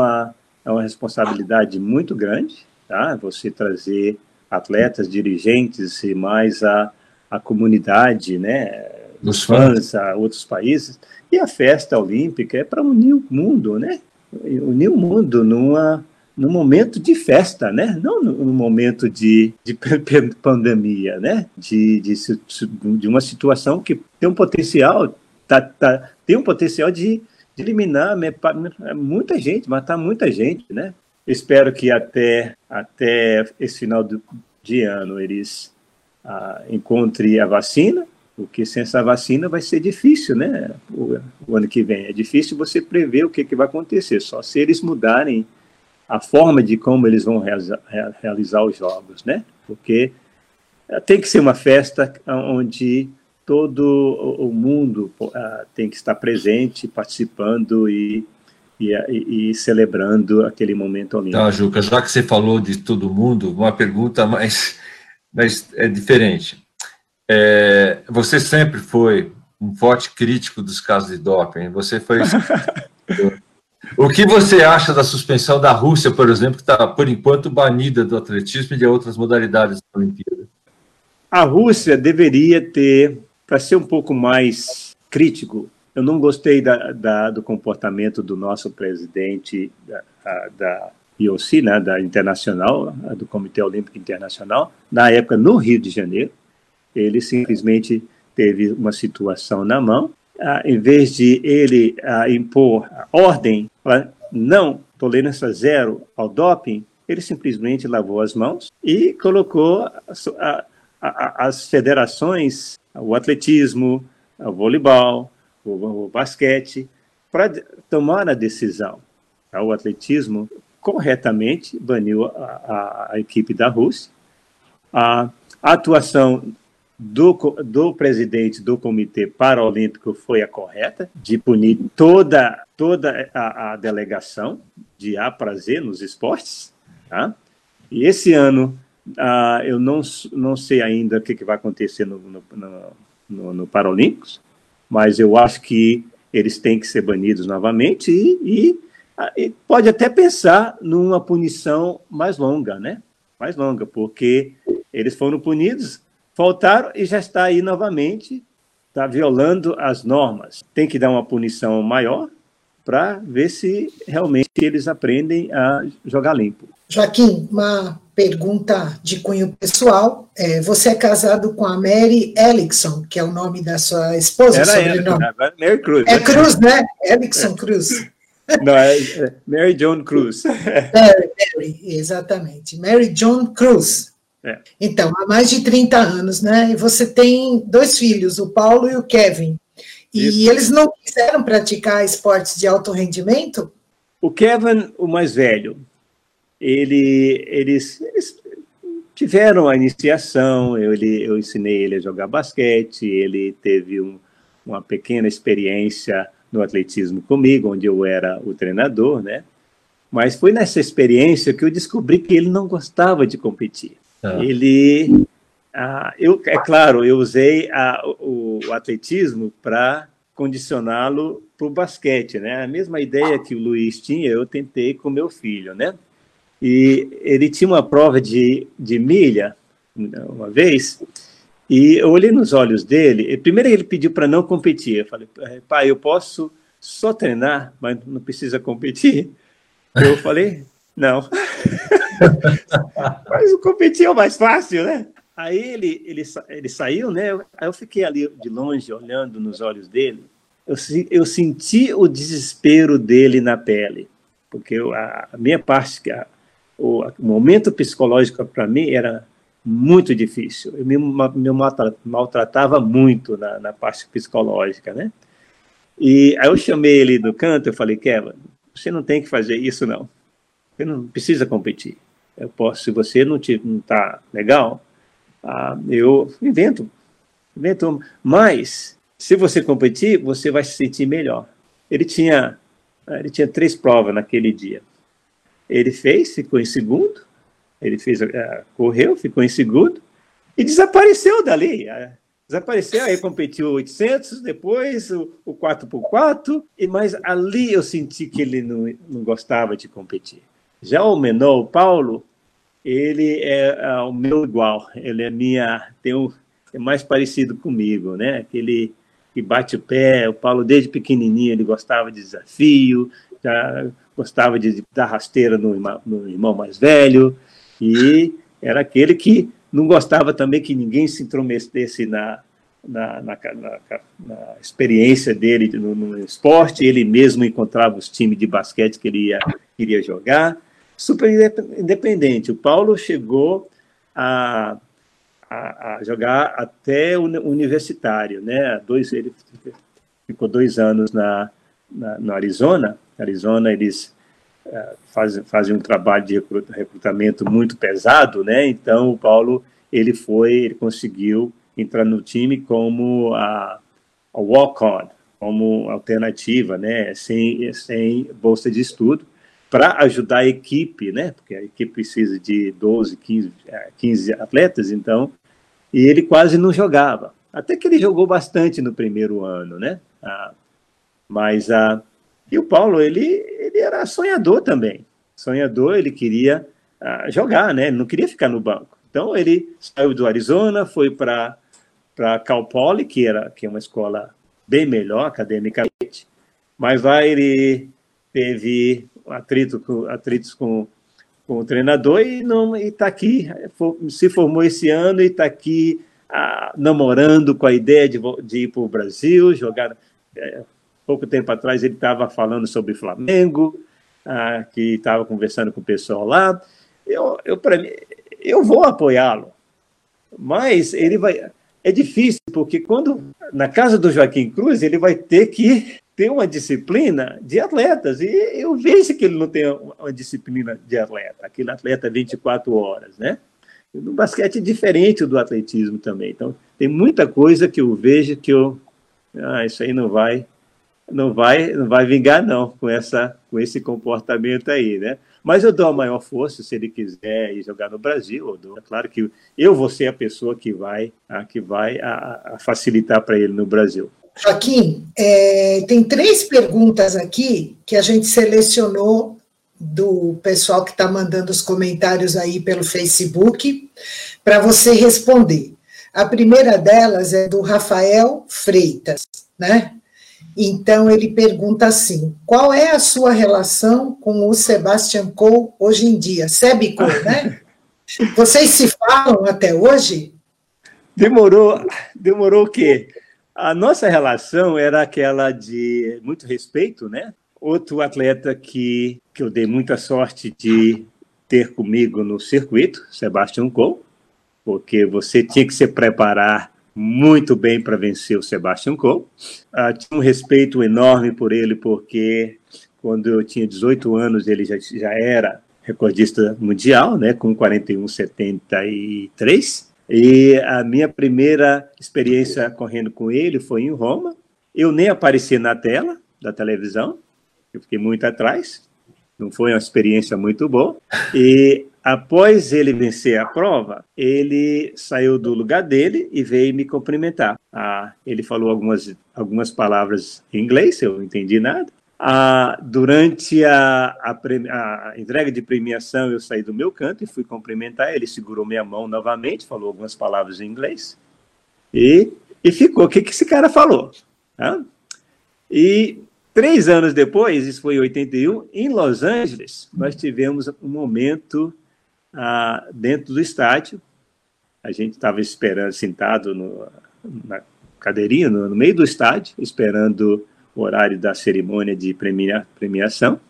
é uma responsabilidade muito grande, tá? Você trazer atletas, dirigentes e mais a, a comunidade, né? Os fãs a outros países. E a festa olímpica é para unir o mundo, né? Unir o mundo numa, num momento de festa, né? Não num momento de, de pandemia, né? De, de, de uma situação que tem um potencial, tá, tá, tem um potencial de de eliminar muita gente, matar muita gente, né? Espero que até, até esse final do, de ano eles ah, encontrem a vacina, porque sem essa vacina vai ser difícil, né? O, o, ano que vem. É difícil você prever o que, que vai acontecer, só se eles mudarem a forma de como eles vão realizar, realizar os jogos, né? Porque tem que ser uma festa onde todo o mundo uh, tem que estar presente, participando e, e, e, celebrando aquele momento olímpico. Tá, Juca, já que você falou de todo mundo, uma pergunta mais, mais é diferente. É, você sempre foi um forte crítico dos casos de doping. Você foi. o que você acha da suspensão da Rússia, por exemplo, que está, por enquanto, banida do atletismo e de outras modalidades da Olimpíada? A Rússia deveria ter para ser um pouco mais crítico, eu não gostei da, da, do comportamento do nosso presidente da, da IOC, né, da Internacional, do Comitê Olímpico Internacional, na época no Rio de Janeiro. Ele simplesmente teve uma situação na mão. Ah, em vez de ele ah, impor ordem, não, tolerância zero ao doping, ele simplesmente lavou as mãos e colocou a, a, as federações o atletismo, o voleibol, o, o basquete, para tomar a decisão. Tá? O atletismo corretamente baniu a, a, a equipe da Rússia. A, atuação do, do, presidente do Comitê Paralímpico foi a correta, de punir toda, toda a, a delegação de A prazer nos esportes. Tá? E esse ano Uh, eu não, não sei ainda o que, que vai acontecer no, no, no, no, Paralímpicos, mas eu acho que eles têm que ser banidos novamente e, e, pode até pensar numa punição mais longa, né? Mais longa, porque eles foram punidos, faltaram e já está aí novamente, está violando as normas. Tem que dar uma punição maior para ver se realmente eles aprendem a jogar limpo. Joaquim, uma pergunta de cunho pessoal. É, você é casado com a Mary Ellickson, que é o nome da sua esposa, Era? Ela, Mary Cruz. É Cruz, né? Ellickson Cruz. Não, é, é Mary John Cruz. Mary, Mary, exatamente. Mary John Cruz. É. Então, há mais de 30 anos, né? E você tem dois filhos, o Paulo e o Kevin. E Isso. eles não quiseram praticar esportes de alto rendimento? O Kevin, o mais velho, ele, eles, eles tiveram a iniciação, eu, ele, eu ensinei ele a jogar basquete, ele teve um, uma pequena experiência no atletismo comigo, onde eu era o treinador, né? Mas foi nessa experiência que eu descobri que ele não gostava de competir. Ah. Ele, ah, eu, é claro, eu usei a, o, o atletismo para condicioná-lo para o basquete, né? A mesma ideia que o Luiz tinha, eu tentei com meu filho, né? E ele tinha uma prova de, de milha, uma vez, e eu olhei nos olhos dele. E primeiro ele pediu para não competir. Eu falei, pai, eu posso só treinar, mas não precisa competir? Eu falei, não. mas o competir é o mais fácil, né? Aí ele, ele, ele saiu, né? Aí eu fiquei ali de longe, olhando nos olhos dele. Eu, eu senti o desespero dele na pele, porque eu, a, a minha parte, a, o momento psicológico para mim era muito difícil. Eu me, me maltratava muito na, na, parte psicológica, né? E aí eu chamei ele do canto, eu falei, Kevin, você não tem que fazer isso não. Você não precisa competir. Eu posso, se você não está legal, ah, eu invento, invento. Mas se você competir, você vai se sentir melhor. Ele tinha, ele tinha três provas naquele dia. Ele fez, ficou em segundo. Ele fez, uh, correu, ficou em segundo e desapareceu dali. Desapareceu, aí competiu 800, depois o, o 4x4, e, mas ali eu senti que ele não, não gostava de competir. Já o menor, o Paulo, ele é, é o meu igual, ele é minha, tem um, é mais parecido comigo, né? Aquele que bate o pé, o Paulo desde pequenininho ele gostava de desafio, já gostava de dar rasteira no, no irmão mais velho, e era aquele que não gostava também que ninguém se intrometesse na, na, na, na, na experiência dele no, no, esporte. Ele mesmo encontrava os times de basquete que ele ia, queria jogar. Super independente. O Paulo chegou a, a, a jogar até universitário, né? Dois, ele ficou dois anos na, na, no Arizona. Arizona, eles fazem, fazem um trabalho de recrutamento muito pesado, né? Então o Paulo ele foi, ele conseguiu entrar no time como a, a walk-on, como alternativa, né? Sem sem bolsa de estudo para ajudar a equipe, né? Porque a equipe precisa de 12, 15, 15 atletas, então e ele quase não jogava. Até que ele jogou bastante no primeiro ano, né? Ah, mas a ah, e o Paulo, ele, ele era sonhador também. Sonhador, ele queria uh, jogar, né? Ele não queria ficar no banco. Então, ele saiu do Arizona, foi para Cal Poly, que, era, que é uma escola bem melhor academicamente, mas lá ele teve atrito com, atritos com, com o treinador e não está aqui, se formou esse ano e está aqui ah, namorando com a ideia de, de ir para o Brasil, jogar, é, pouco tempo atrás ele estava falando sobre Flamengo, ah, que estava conversando com o pessoal lá. Eu, eu, mim, eu vou apoiá-lo, mas ele vai. É difícil, porque quando na casa do Joaquim Cruz, ele vai ter que ter uma disciplina de atletas. E eu vejo que ele não tem uma disciplina de atleta, aquele atleta 24 horas, né? No basquete é diferente do atletismo também. Então, tem muita coisa que eu vejo que eu. Ah, isso aí não vai não vai, não vai vingar não com essa, com esse comportamento aí, né? Mas eu dou a maior força se ele quiser ir jogar no Brasil. Dou. É claro que eu vou ser a pessoa que vai, a, que vai a, a facilitar para ele no Brasil. Joaquim, é, tem três perguntas aqui que a gente selecionou do pessoal que está mandando os comentários aí pelo Facebook para você responder. A primeira delas é do Rafael Freitas, né? Então, ele pergunta assim: qual é a sua relação com o Sebastian Coe hoje em dia? Seb Coe, né? Vocês se falam até hoje? Demorou, demorou o quê? A nossa relação era aquela de muito respeito, né? Outro atleta que, que eu dei muita sorte de ter comigo no circuito, Sebastian Coe, porque você tinha que se preparar muito bem para vencer o Sebastian Coe. Uh, tinha um respeito enorme por ele, porque quando eu tinha 18 anos, ele já, já era recordista mundial, né, com 41,73. E a minha primeira experiência correndo com ele foi em Roma. Eu nem apareci na tela da televisão, eu fiquei muito atrás. Não foi uma experiência muito boa. E Após ele vencer a prova, ele saiu do lugar dele e veio me cumprimentar. Ah, ele falou algumas, algumas palavras em inglês, eu não entendi nada. Ah, durante a, a, a, entrega de premiação, eu saí do meu canto e fui cumprimentar. Ele segurou minha mão novamente, falou algumas palavras em inglês e, e ficou. O que, que esse cara falou? Ah? E três anos depois, isso foi em 81, em Los Angeles, nós tivemos um momento ah, dentro do estádio. A gente estava esperando, sentado no, na cadeirinha, no, no, meio do estádio, esperando o horário da cerimônia de premia, premiação.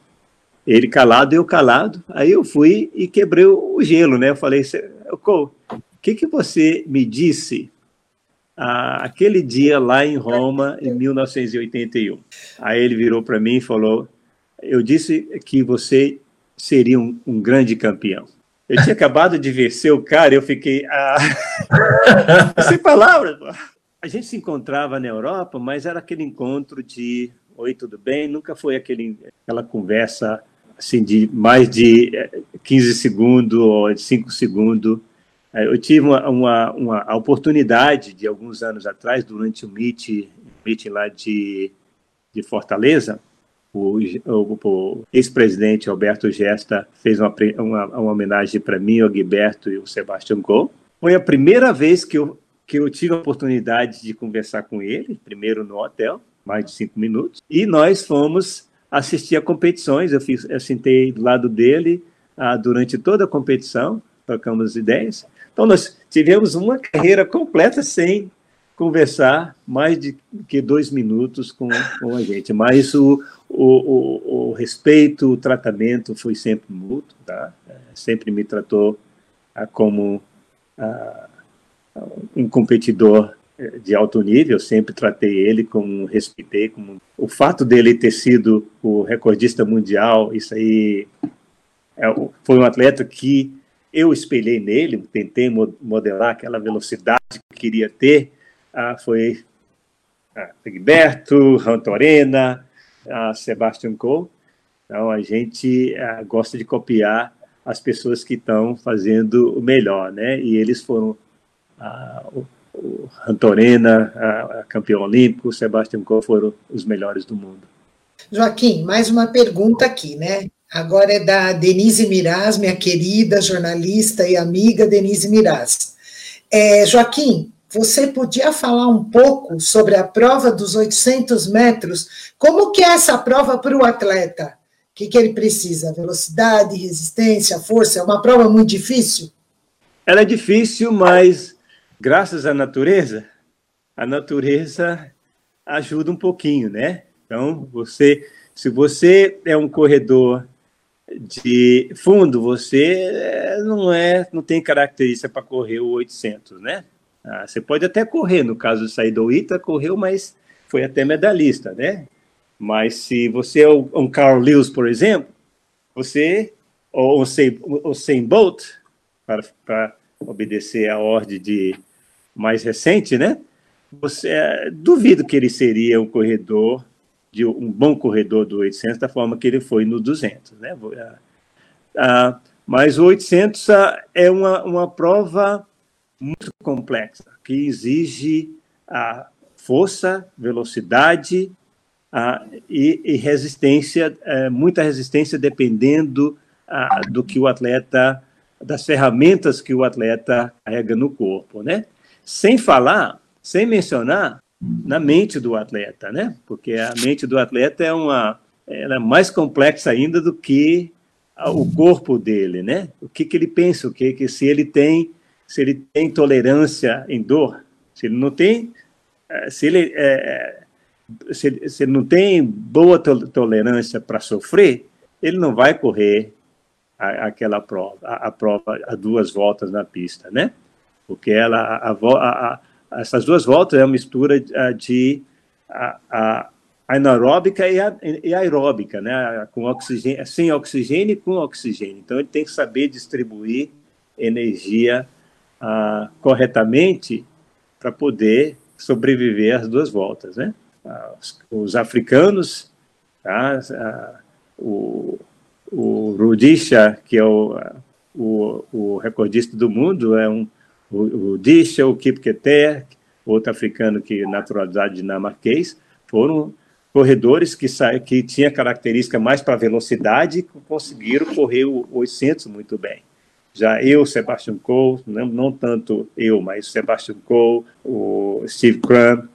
Ele calado, eu calado. Aí eu fui e quebrei o gelo, né? Eu falei, o que, que você me disse ah, aquele dia lá em Roma, em 1981? Aí ele virou para mim e falou: Eu disse que você seria um, um grande campeão. Eu tinha acabado de vencer o cara, eu fiquei. Ah... Sem palavras, a gente se encontrava na Europa, mas era aquele encontro de oi, tudo bem? Nunca foi aquele, aquela conversa assim de mais de 15 eh, segundos ou de 5 segundos. Eh, eu tive uma, uma, uma oportunidade de alguns anos atrás, durante o meet, meeting lá de, de Fortaleza, o, o, o ex-presidente Alberto Gesta fez uma, uma, uma homenagem para mim, o Gilberto e o Sebastião Gol. Foi a primeira vez que eu, que eu tive a oportunidade de conversar com ele, primeiro no hotel, mais de cinco minutos, e nós fomos assistir a competições. Eu, fiz, eu sentei do lado dele ah, durante toda a competição, trocamos ideias. Então, nós tivemos uma carreira completa sem conversar mais de que dois minutos com, com a gente. Mas o, o, o, o respeito, o tratamento foi sempre mútuo, tá? É, sempre me tratou ah, como ah, um competidor eh, de alto nível, sempre tratei ele como respeitei, como o fato dele ter sido o recordista mundial, isso aí é, foi um atleta que eu espelhei nele, tentei modelar aquela velocidade que queria ter, ah, foi ah, Egberto, Rantorena, ah, Sebastian Coe. Então, a gente ah, gosta de copiar as pessoas que estão fazendo o melhor, né? E eles foram ah, o, o a, a campeão olímpico, o Sebastian Coe foram os melhores do mundo. Joaquim, mais uma pergunta aqui, né? Agora é da Denise Miraz, minha querida jornalista e amiga Denise Miraz. É, Joaquim, você podia falar um pouco sobre a prova dos 800 metros? Como que é essa prova para o atleta? O que, que ele precisa? Velocidade, resistência, força? É uma prova muito difícil? Ela é difícil, mas graças à natureza, a natureza ajuda um pouquinho, né? Então, você, se você é um corredor de fundo, você eh, não é, não tem característica para correr o 800, né? Ah, você pode até correr, no caso do Ita, correu, mas foi até medalhista, né? Mas se você é um Carl Lewis, por exemplo, você, ou o Sem Bolt, para, para obedecer a ordem de mais recente, né? Você é, duvido que ele seria um corredor de um bom corredor do 800 da forma que ele foi no 200, né? Ah, ah, mas o 800 ah, é uma, uma prova muito complexa, que exige a força, velocidade a, e, e, resistência, é, muita resistência dependendo a, do que o atleta, das ferramentas que o atleta carrega no corpo, né? Sem falar, sem mencionar na mente do atleta, né? Porque a mente do atleta é uma, ela é mais complexa ainda do que o corpo dele, né? O que, que ele pensa, o que, que se ele tem se ele tem tolerância em dor, se ele não tem, eh, se ele, é, se, se ele não tem boa tolerância para sofrer, ele não vai correr a, aquela prova, a, a, prova a duas voltas na pista, né? Porque ela, a, a, essas duas voltas é uma mistura de a, anaeróbica e, e aeróbica, né? Com oxigênio, sem oxigênio e com oxigênio. Então ele tem que saber distribuir energia ah, corretamente para poder sobreviver às duas voltas, né? Ah, os, os, africanos, tá? ah, o, o Rudisha, que é o, o, o, recordista do mundo, é um o, o Disha, o Kipketer, outro africano que naturalizado dinamarquês, foram corredores que, que tinha característica mais para velocidade conseguiram correr o 800 muito bem. Já eu, Sebastian Coe, não, não tanto eu, mas Sebastian Coe, o Steve Crum,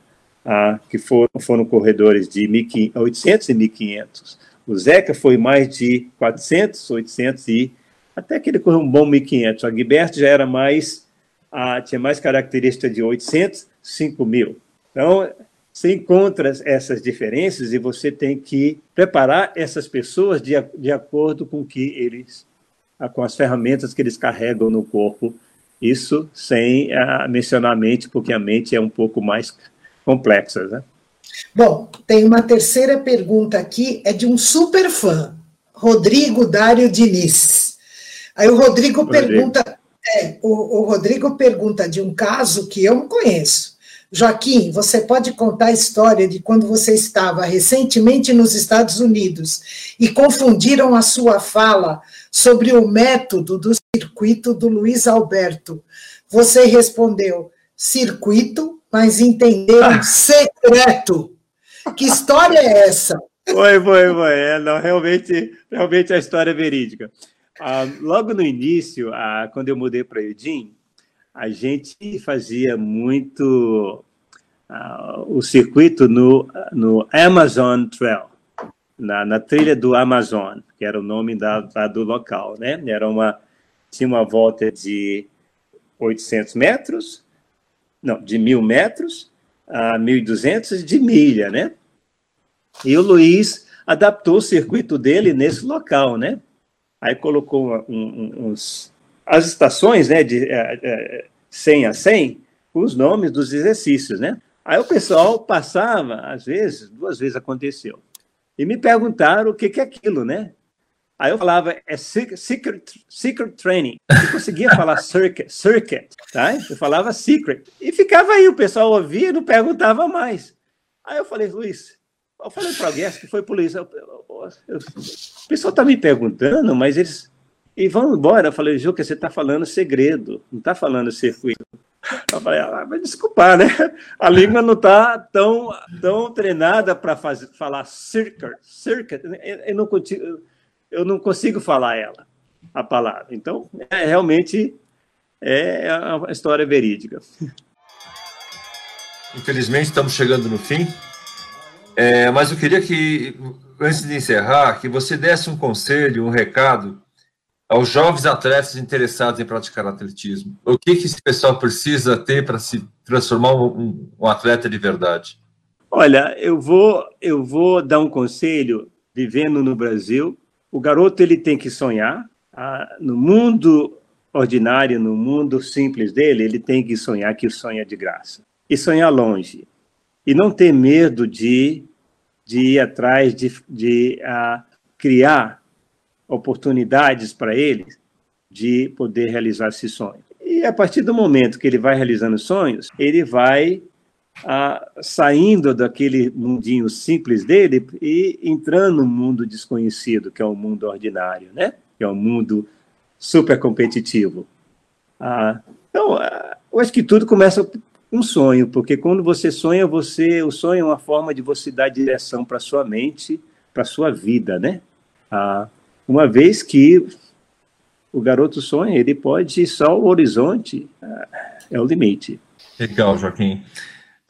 ah, que foram, foram corredores de 800 e 1500. O Zeca foi mais de 400, 800 e até que ele correu um bom 1500. O Gilberto já era mais, ah, tinha mais característica de 800, 5000. Então, você encontra essas diferenças e você tem que preparar essas pessoas de, de acordo com o que eles com as ferramentas que eles carregam no corpo. Isso sem uh, mencionar a mente, porque a mente é um pouco mais complexa, né? Bom, tem uma terceira pergunta aqui, é de um super fã, Rodrigo Dário Diniz. Aí o Rodrigo, Rodrigo. pergunta, é, o, o Rodrigo pergunta de um caso que eu não conheço. Joaquim, você pode contar a história de quando você estava recentemente nos Estados Unidos e confundiram a sua fala sobre o método do circuito do Luiz Alberto. Você respondeu circuito, mas entenderam secreto. Que história é essa? Foi, foi, foi. É, não, realmente, realmente a história é verídica. Ah, logo no início, ah, quando eu mudei para Eugene, a gente fazia muito uh, o circuito no, no Amazon Trail, na, na, trilha do Amazon, que era o nome da, da, do local, né? Era uma, tinha uma volta de 800 metros, não, de mil metros a 1.200 de milha, né? E o Luiz adaptou o circuito dele nesse local, né? Aí colocou um, um, uns as estações, né, de é, é, 100 a 100, com os nomes dos exercícios, né? Aí o pessoal passava, às vezes, duas vezes aconteceu, e me perguntaram o que, que é aquilo, né? Aí eu falava, é secret, secret training. Eu conseguia falar circuit, circuit, tá? Eu falava secret. E ficava aí, o pessoal ouvia e não perguntava mais. Aí eu falei, Luiz, eu falei para alguém, acho que foi eu, o pessoal está me perguntando, mas eles e vão embora. Eu falei, Juca, você está falando segredo, não está falando circuito. Eu falei, ah, mas desculpar, né? A língua não está tão, tão treinada para falar circuit, circuit. Eu não, consigo, eu não consigo falar ela, a palavra. Então, é, realmente é uma história verídica. Infelizmente, estamos chegando no fim. É, mas eu queria que, antes de encerrar, que você desse um conselho, um recado aos jovens atletas interessados em praticar atletismo? O que, que esse pessoal precisa ter para se transformar um, um, atleta de verdade? Olha, eu vou, eu vou dar um conselho, vivendo no Brasil, o garoto ele tem que sonhar, ah, no mundo ordinário, no mundo simples dele, ele tem que sonhar que é de graça. E sonhar longe. E não ter medo de, de ir atrás, de, de uh, criar oportunidades para ele de poder realizar esses sonhos. E a partir do momento que ele vai realizando sonhos, ele vai ah, saindo daquele mundinho simples dele e entrando no mundo desconhecido, que é o mundo ordinário, né? Que é o mundo super competitivo. Ah, então, ah, eu acho que tudo começa com um sonho, porque quando você sonha, você, o sonho é uma forma de você dar direção para sua mente, para sua vida, né? Ah, uma vez que o garoto sonha, ele pode só o horizonte é o limite. Legal, Joaquim.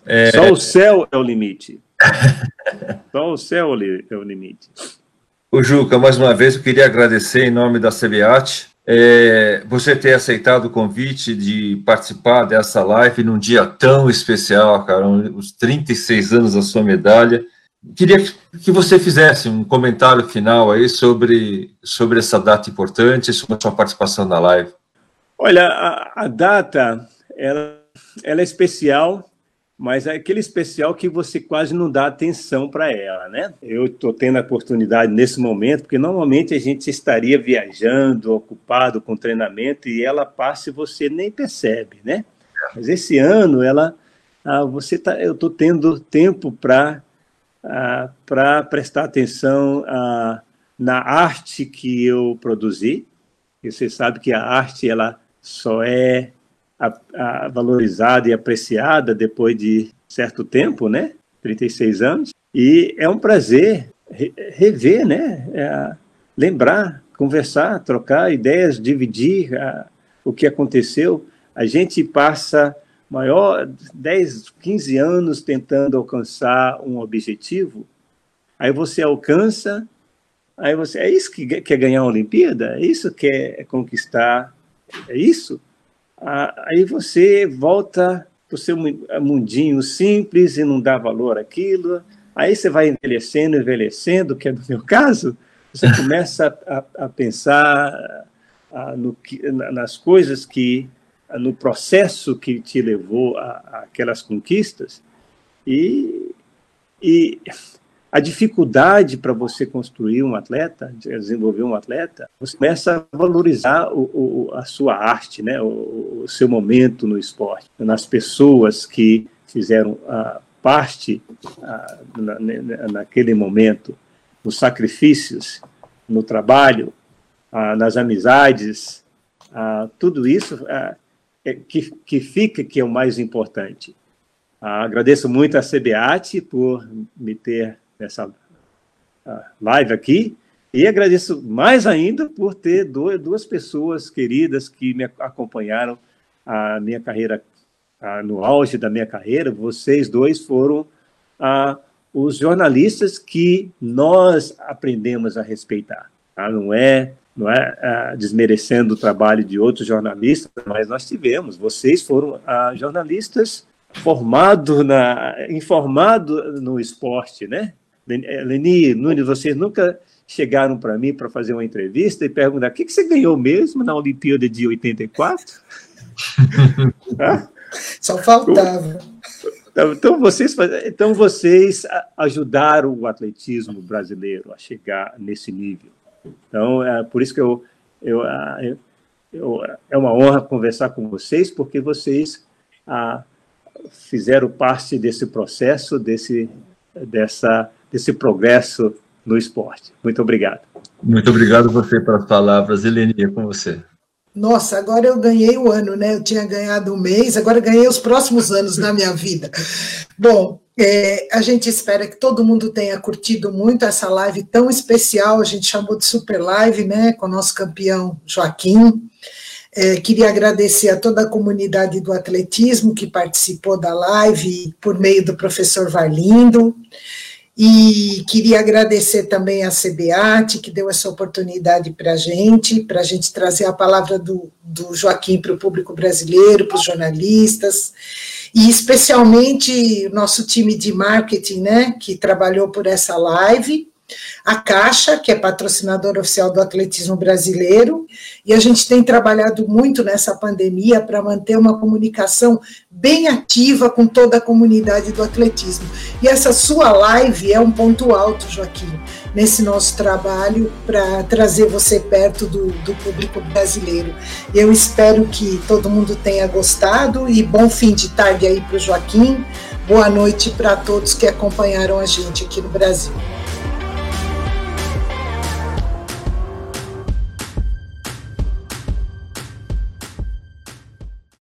É... Só o céu é o limite. só o céu é o limite. O Juca, mais uma vez eu queria agradecer em nome da CBAT é, você ter aceitado o convite de participar dessa live num dia tão especial, cara, os 36 anos da sua medalha. Queria que você fizesse um comentário final aí sobre, sobre essa data importante, sobre a sua participação na live. Olha, a, a data, ela, ela é especial, mas é aquele especial que você quase não dá atenção para ela, né? Eu estou tendo a oportunidade nesse momento, porque normalmente a gente estaria viajando, ocupado com treinamento, e ela passa e você nem percebe, né? Mas esse ano, ela, ah, você tá, eu estou tendo tempo para ah, para prestar atenção ah, na arte que eu produzi. E você sabe que a arte ela só é a, a valorizada e apreciada depois de certo tempo, né? 36 anos. E é um prazer re rever, né? É, lembrar, conversar, trocar ideias, dividir ah, o que aconteceu. A gente passa maior 10, 15 anos tentando alcançar um objetivo, aí você alcança, aí você é isso que quer ganhar a Olimpíada, é isso que quer conquistar, é isso. Aí você volta para o seu mundinho simples e não dá valor àquilo. Aí você vai envelhecendo, envelhecendo, que é no meu caso, você começa a, a pensar no, nas coisas que no processo que te levou a, aquelas conquistas e, e a dificuldade para você construir um atleta, desenvolver um atleta, você começa a valorizar o, o, a sua arte, né? O, o, seu momento no esporte, nas pessoas que fizeram uh, parte uh, na, naquele momento, nos sacrifícios, no trabalho, uh, nas amizades, tudo isso que, que fica que é o mais importante. agradeço muito a CBAT por me ter nessa live aqui e agradeço mais ainda por ter duas pessoas queridas que me acompanharam a minha carreira, no auge da minha carreira. Vocês dois foram os jornalistas que nós aprendemos a respeitar. Tá? Não é não é desmerecendo o trabalho de outros jornalistas, mas nós tivemos. Vocês foram jornalistas formados na informado no esporte, né? Leni, Nunes, vocês nunca chegaram para mim para fazer uma entrevista e perguntar o que, que você ganhou mesmo na Olimpíada de 84? Só faltava. Então, então, vocês, então vocês ajudaram o atletismo brasileiro a chegar nesse nível. Então, é por isso que eu, eu, eu, eu é uma honra conversar com vocês, porque vocês ah, fizeram parte desse processo, desse, dessa, desse progresso no esporte. Muito obrigado. Muito obrigado você pelas palavras. Eleni, é com você. Nossa, agora eu ganhei o ano, né? Eu tinha ganhado um mês, agora ganhei os próximos anos na minha vida. Bom, é, a gente espera que todo mundo tenha curtido muito essa live tão especial, a gente chamou de Super Live, né? Com o nosso campeão Joaquim. É, queria agradecer a toda a comunidade do atletismo que participou da live por meio do professor Varlindo. E queria agradecer também a CBAT, que deu essa oportunidade para a gente, para a gente trazer a palavra do, do Joaquim para o público brasileiro, para os jornalistas, e especialmente o nosso time de marketing, né, que trabalhou por essa live, a Caixa, que é patrocinadora oficial do atletismo brasileiro, e a gente tem trabalhado muito nessa pandemia para manter uma comunicação bem ativa com toda a comunidade do atletismo. E essa sua live é um ponto alto, Joaquim, nesse nosso trabalho para trazer você perto do, do público brasileiro. Eu espero que todo mundo tenha gostado e bom fim de tarde aí para o Joaquim. Boa noite para todos que acompanharam a gente aqui no Brasil.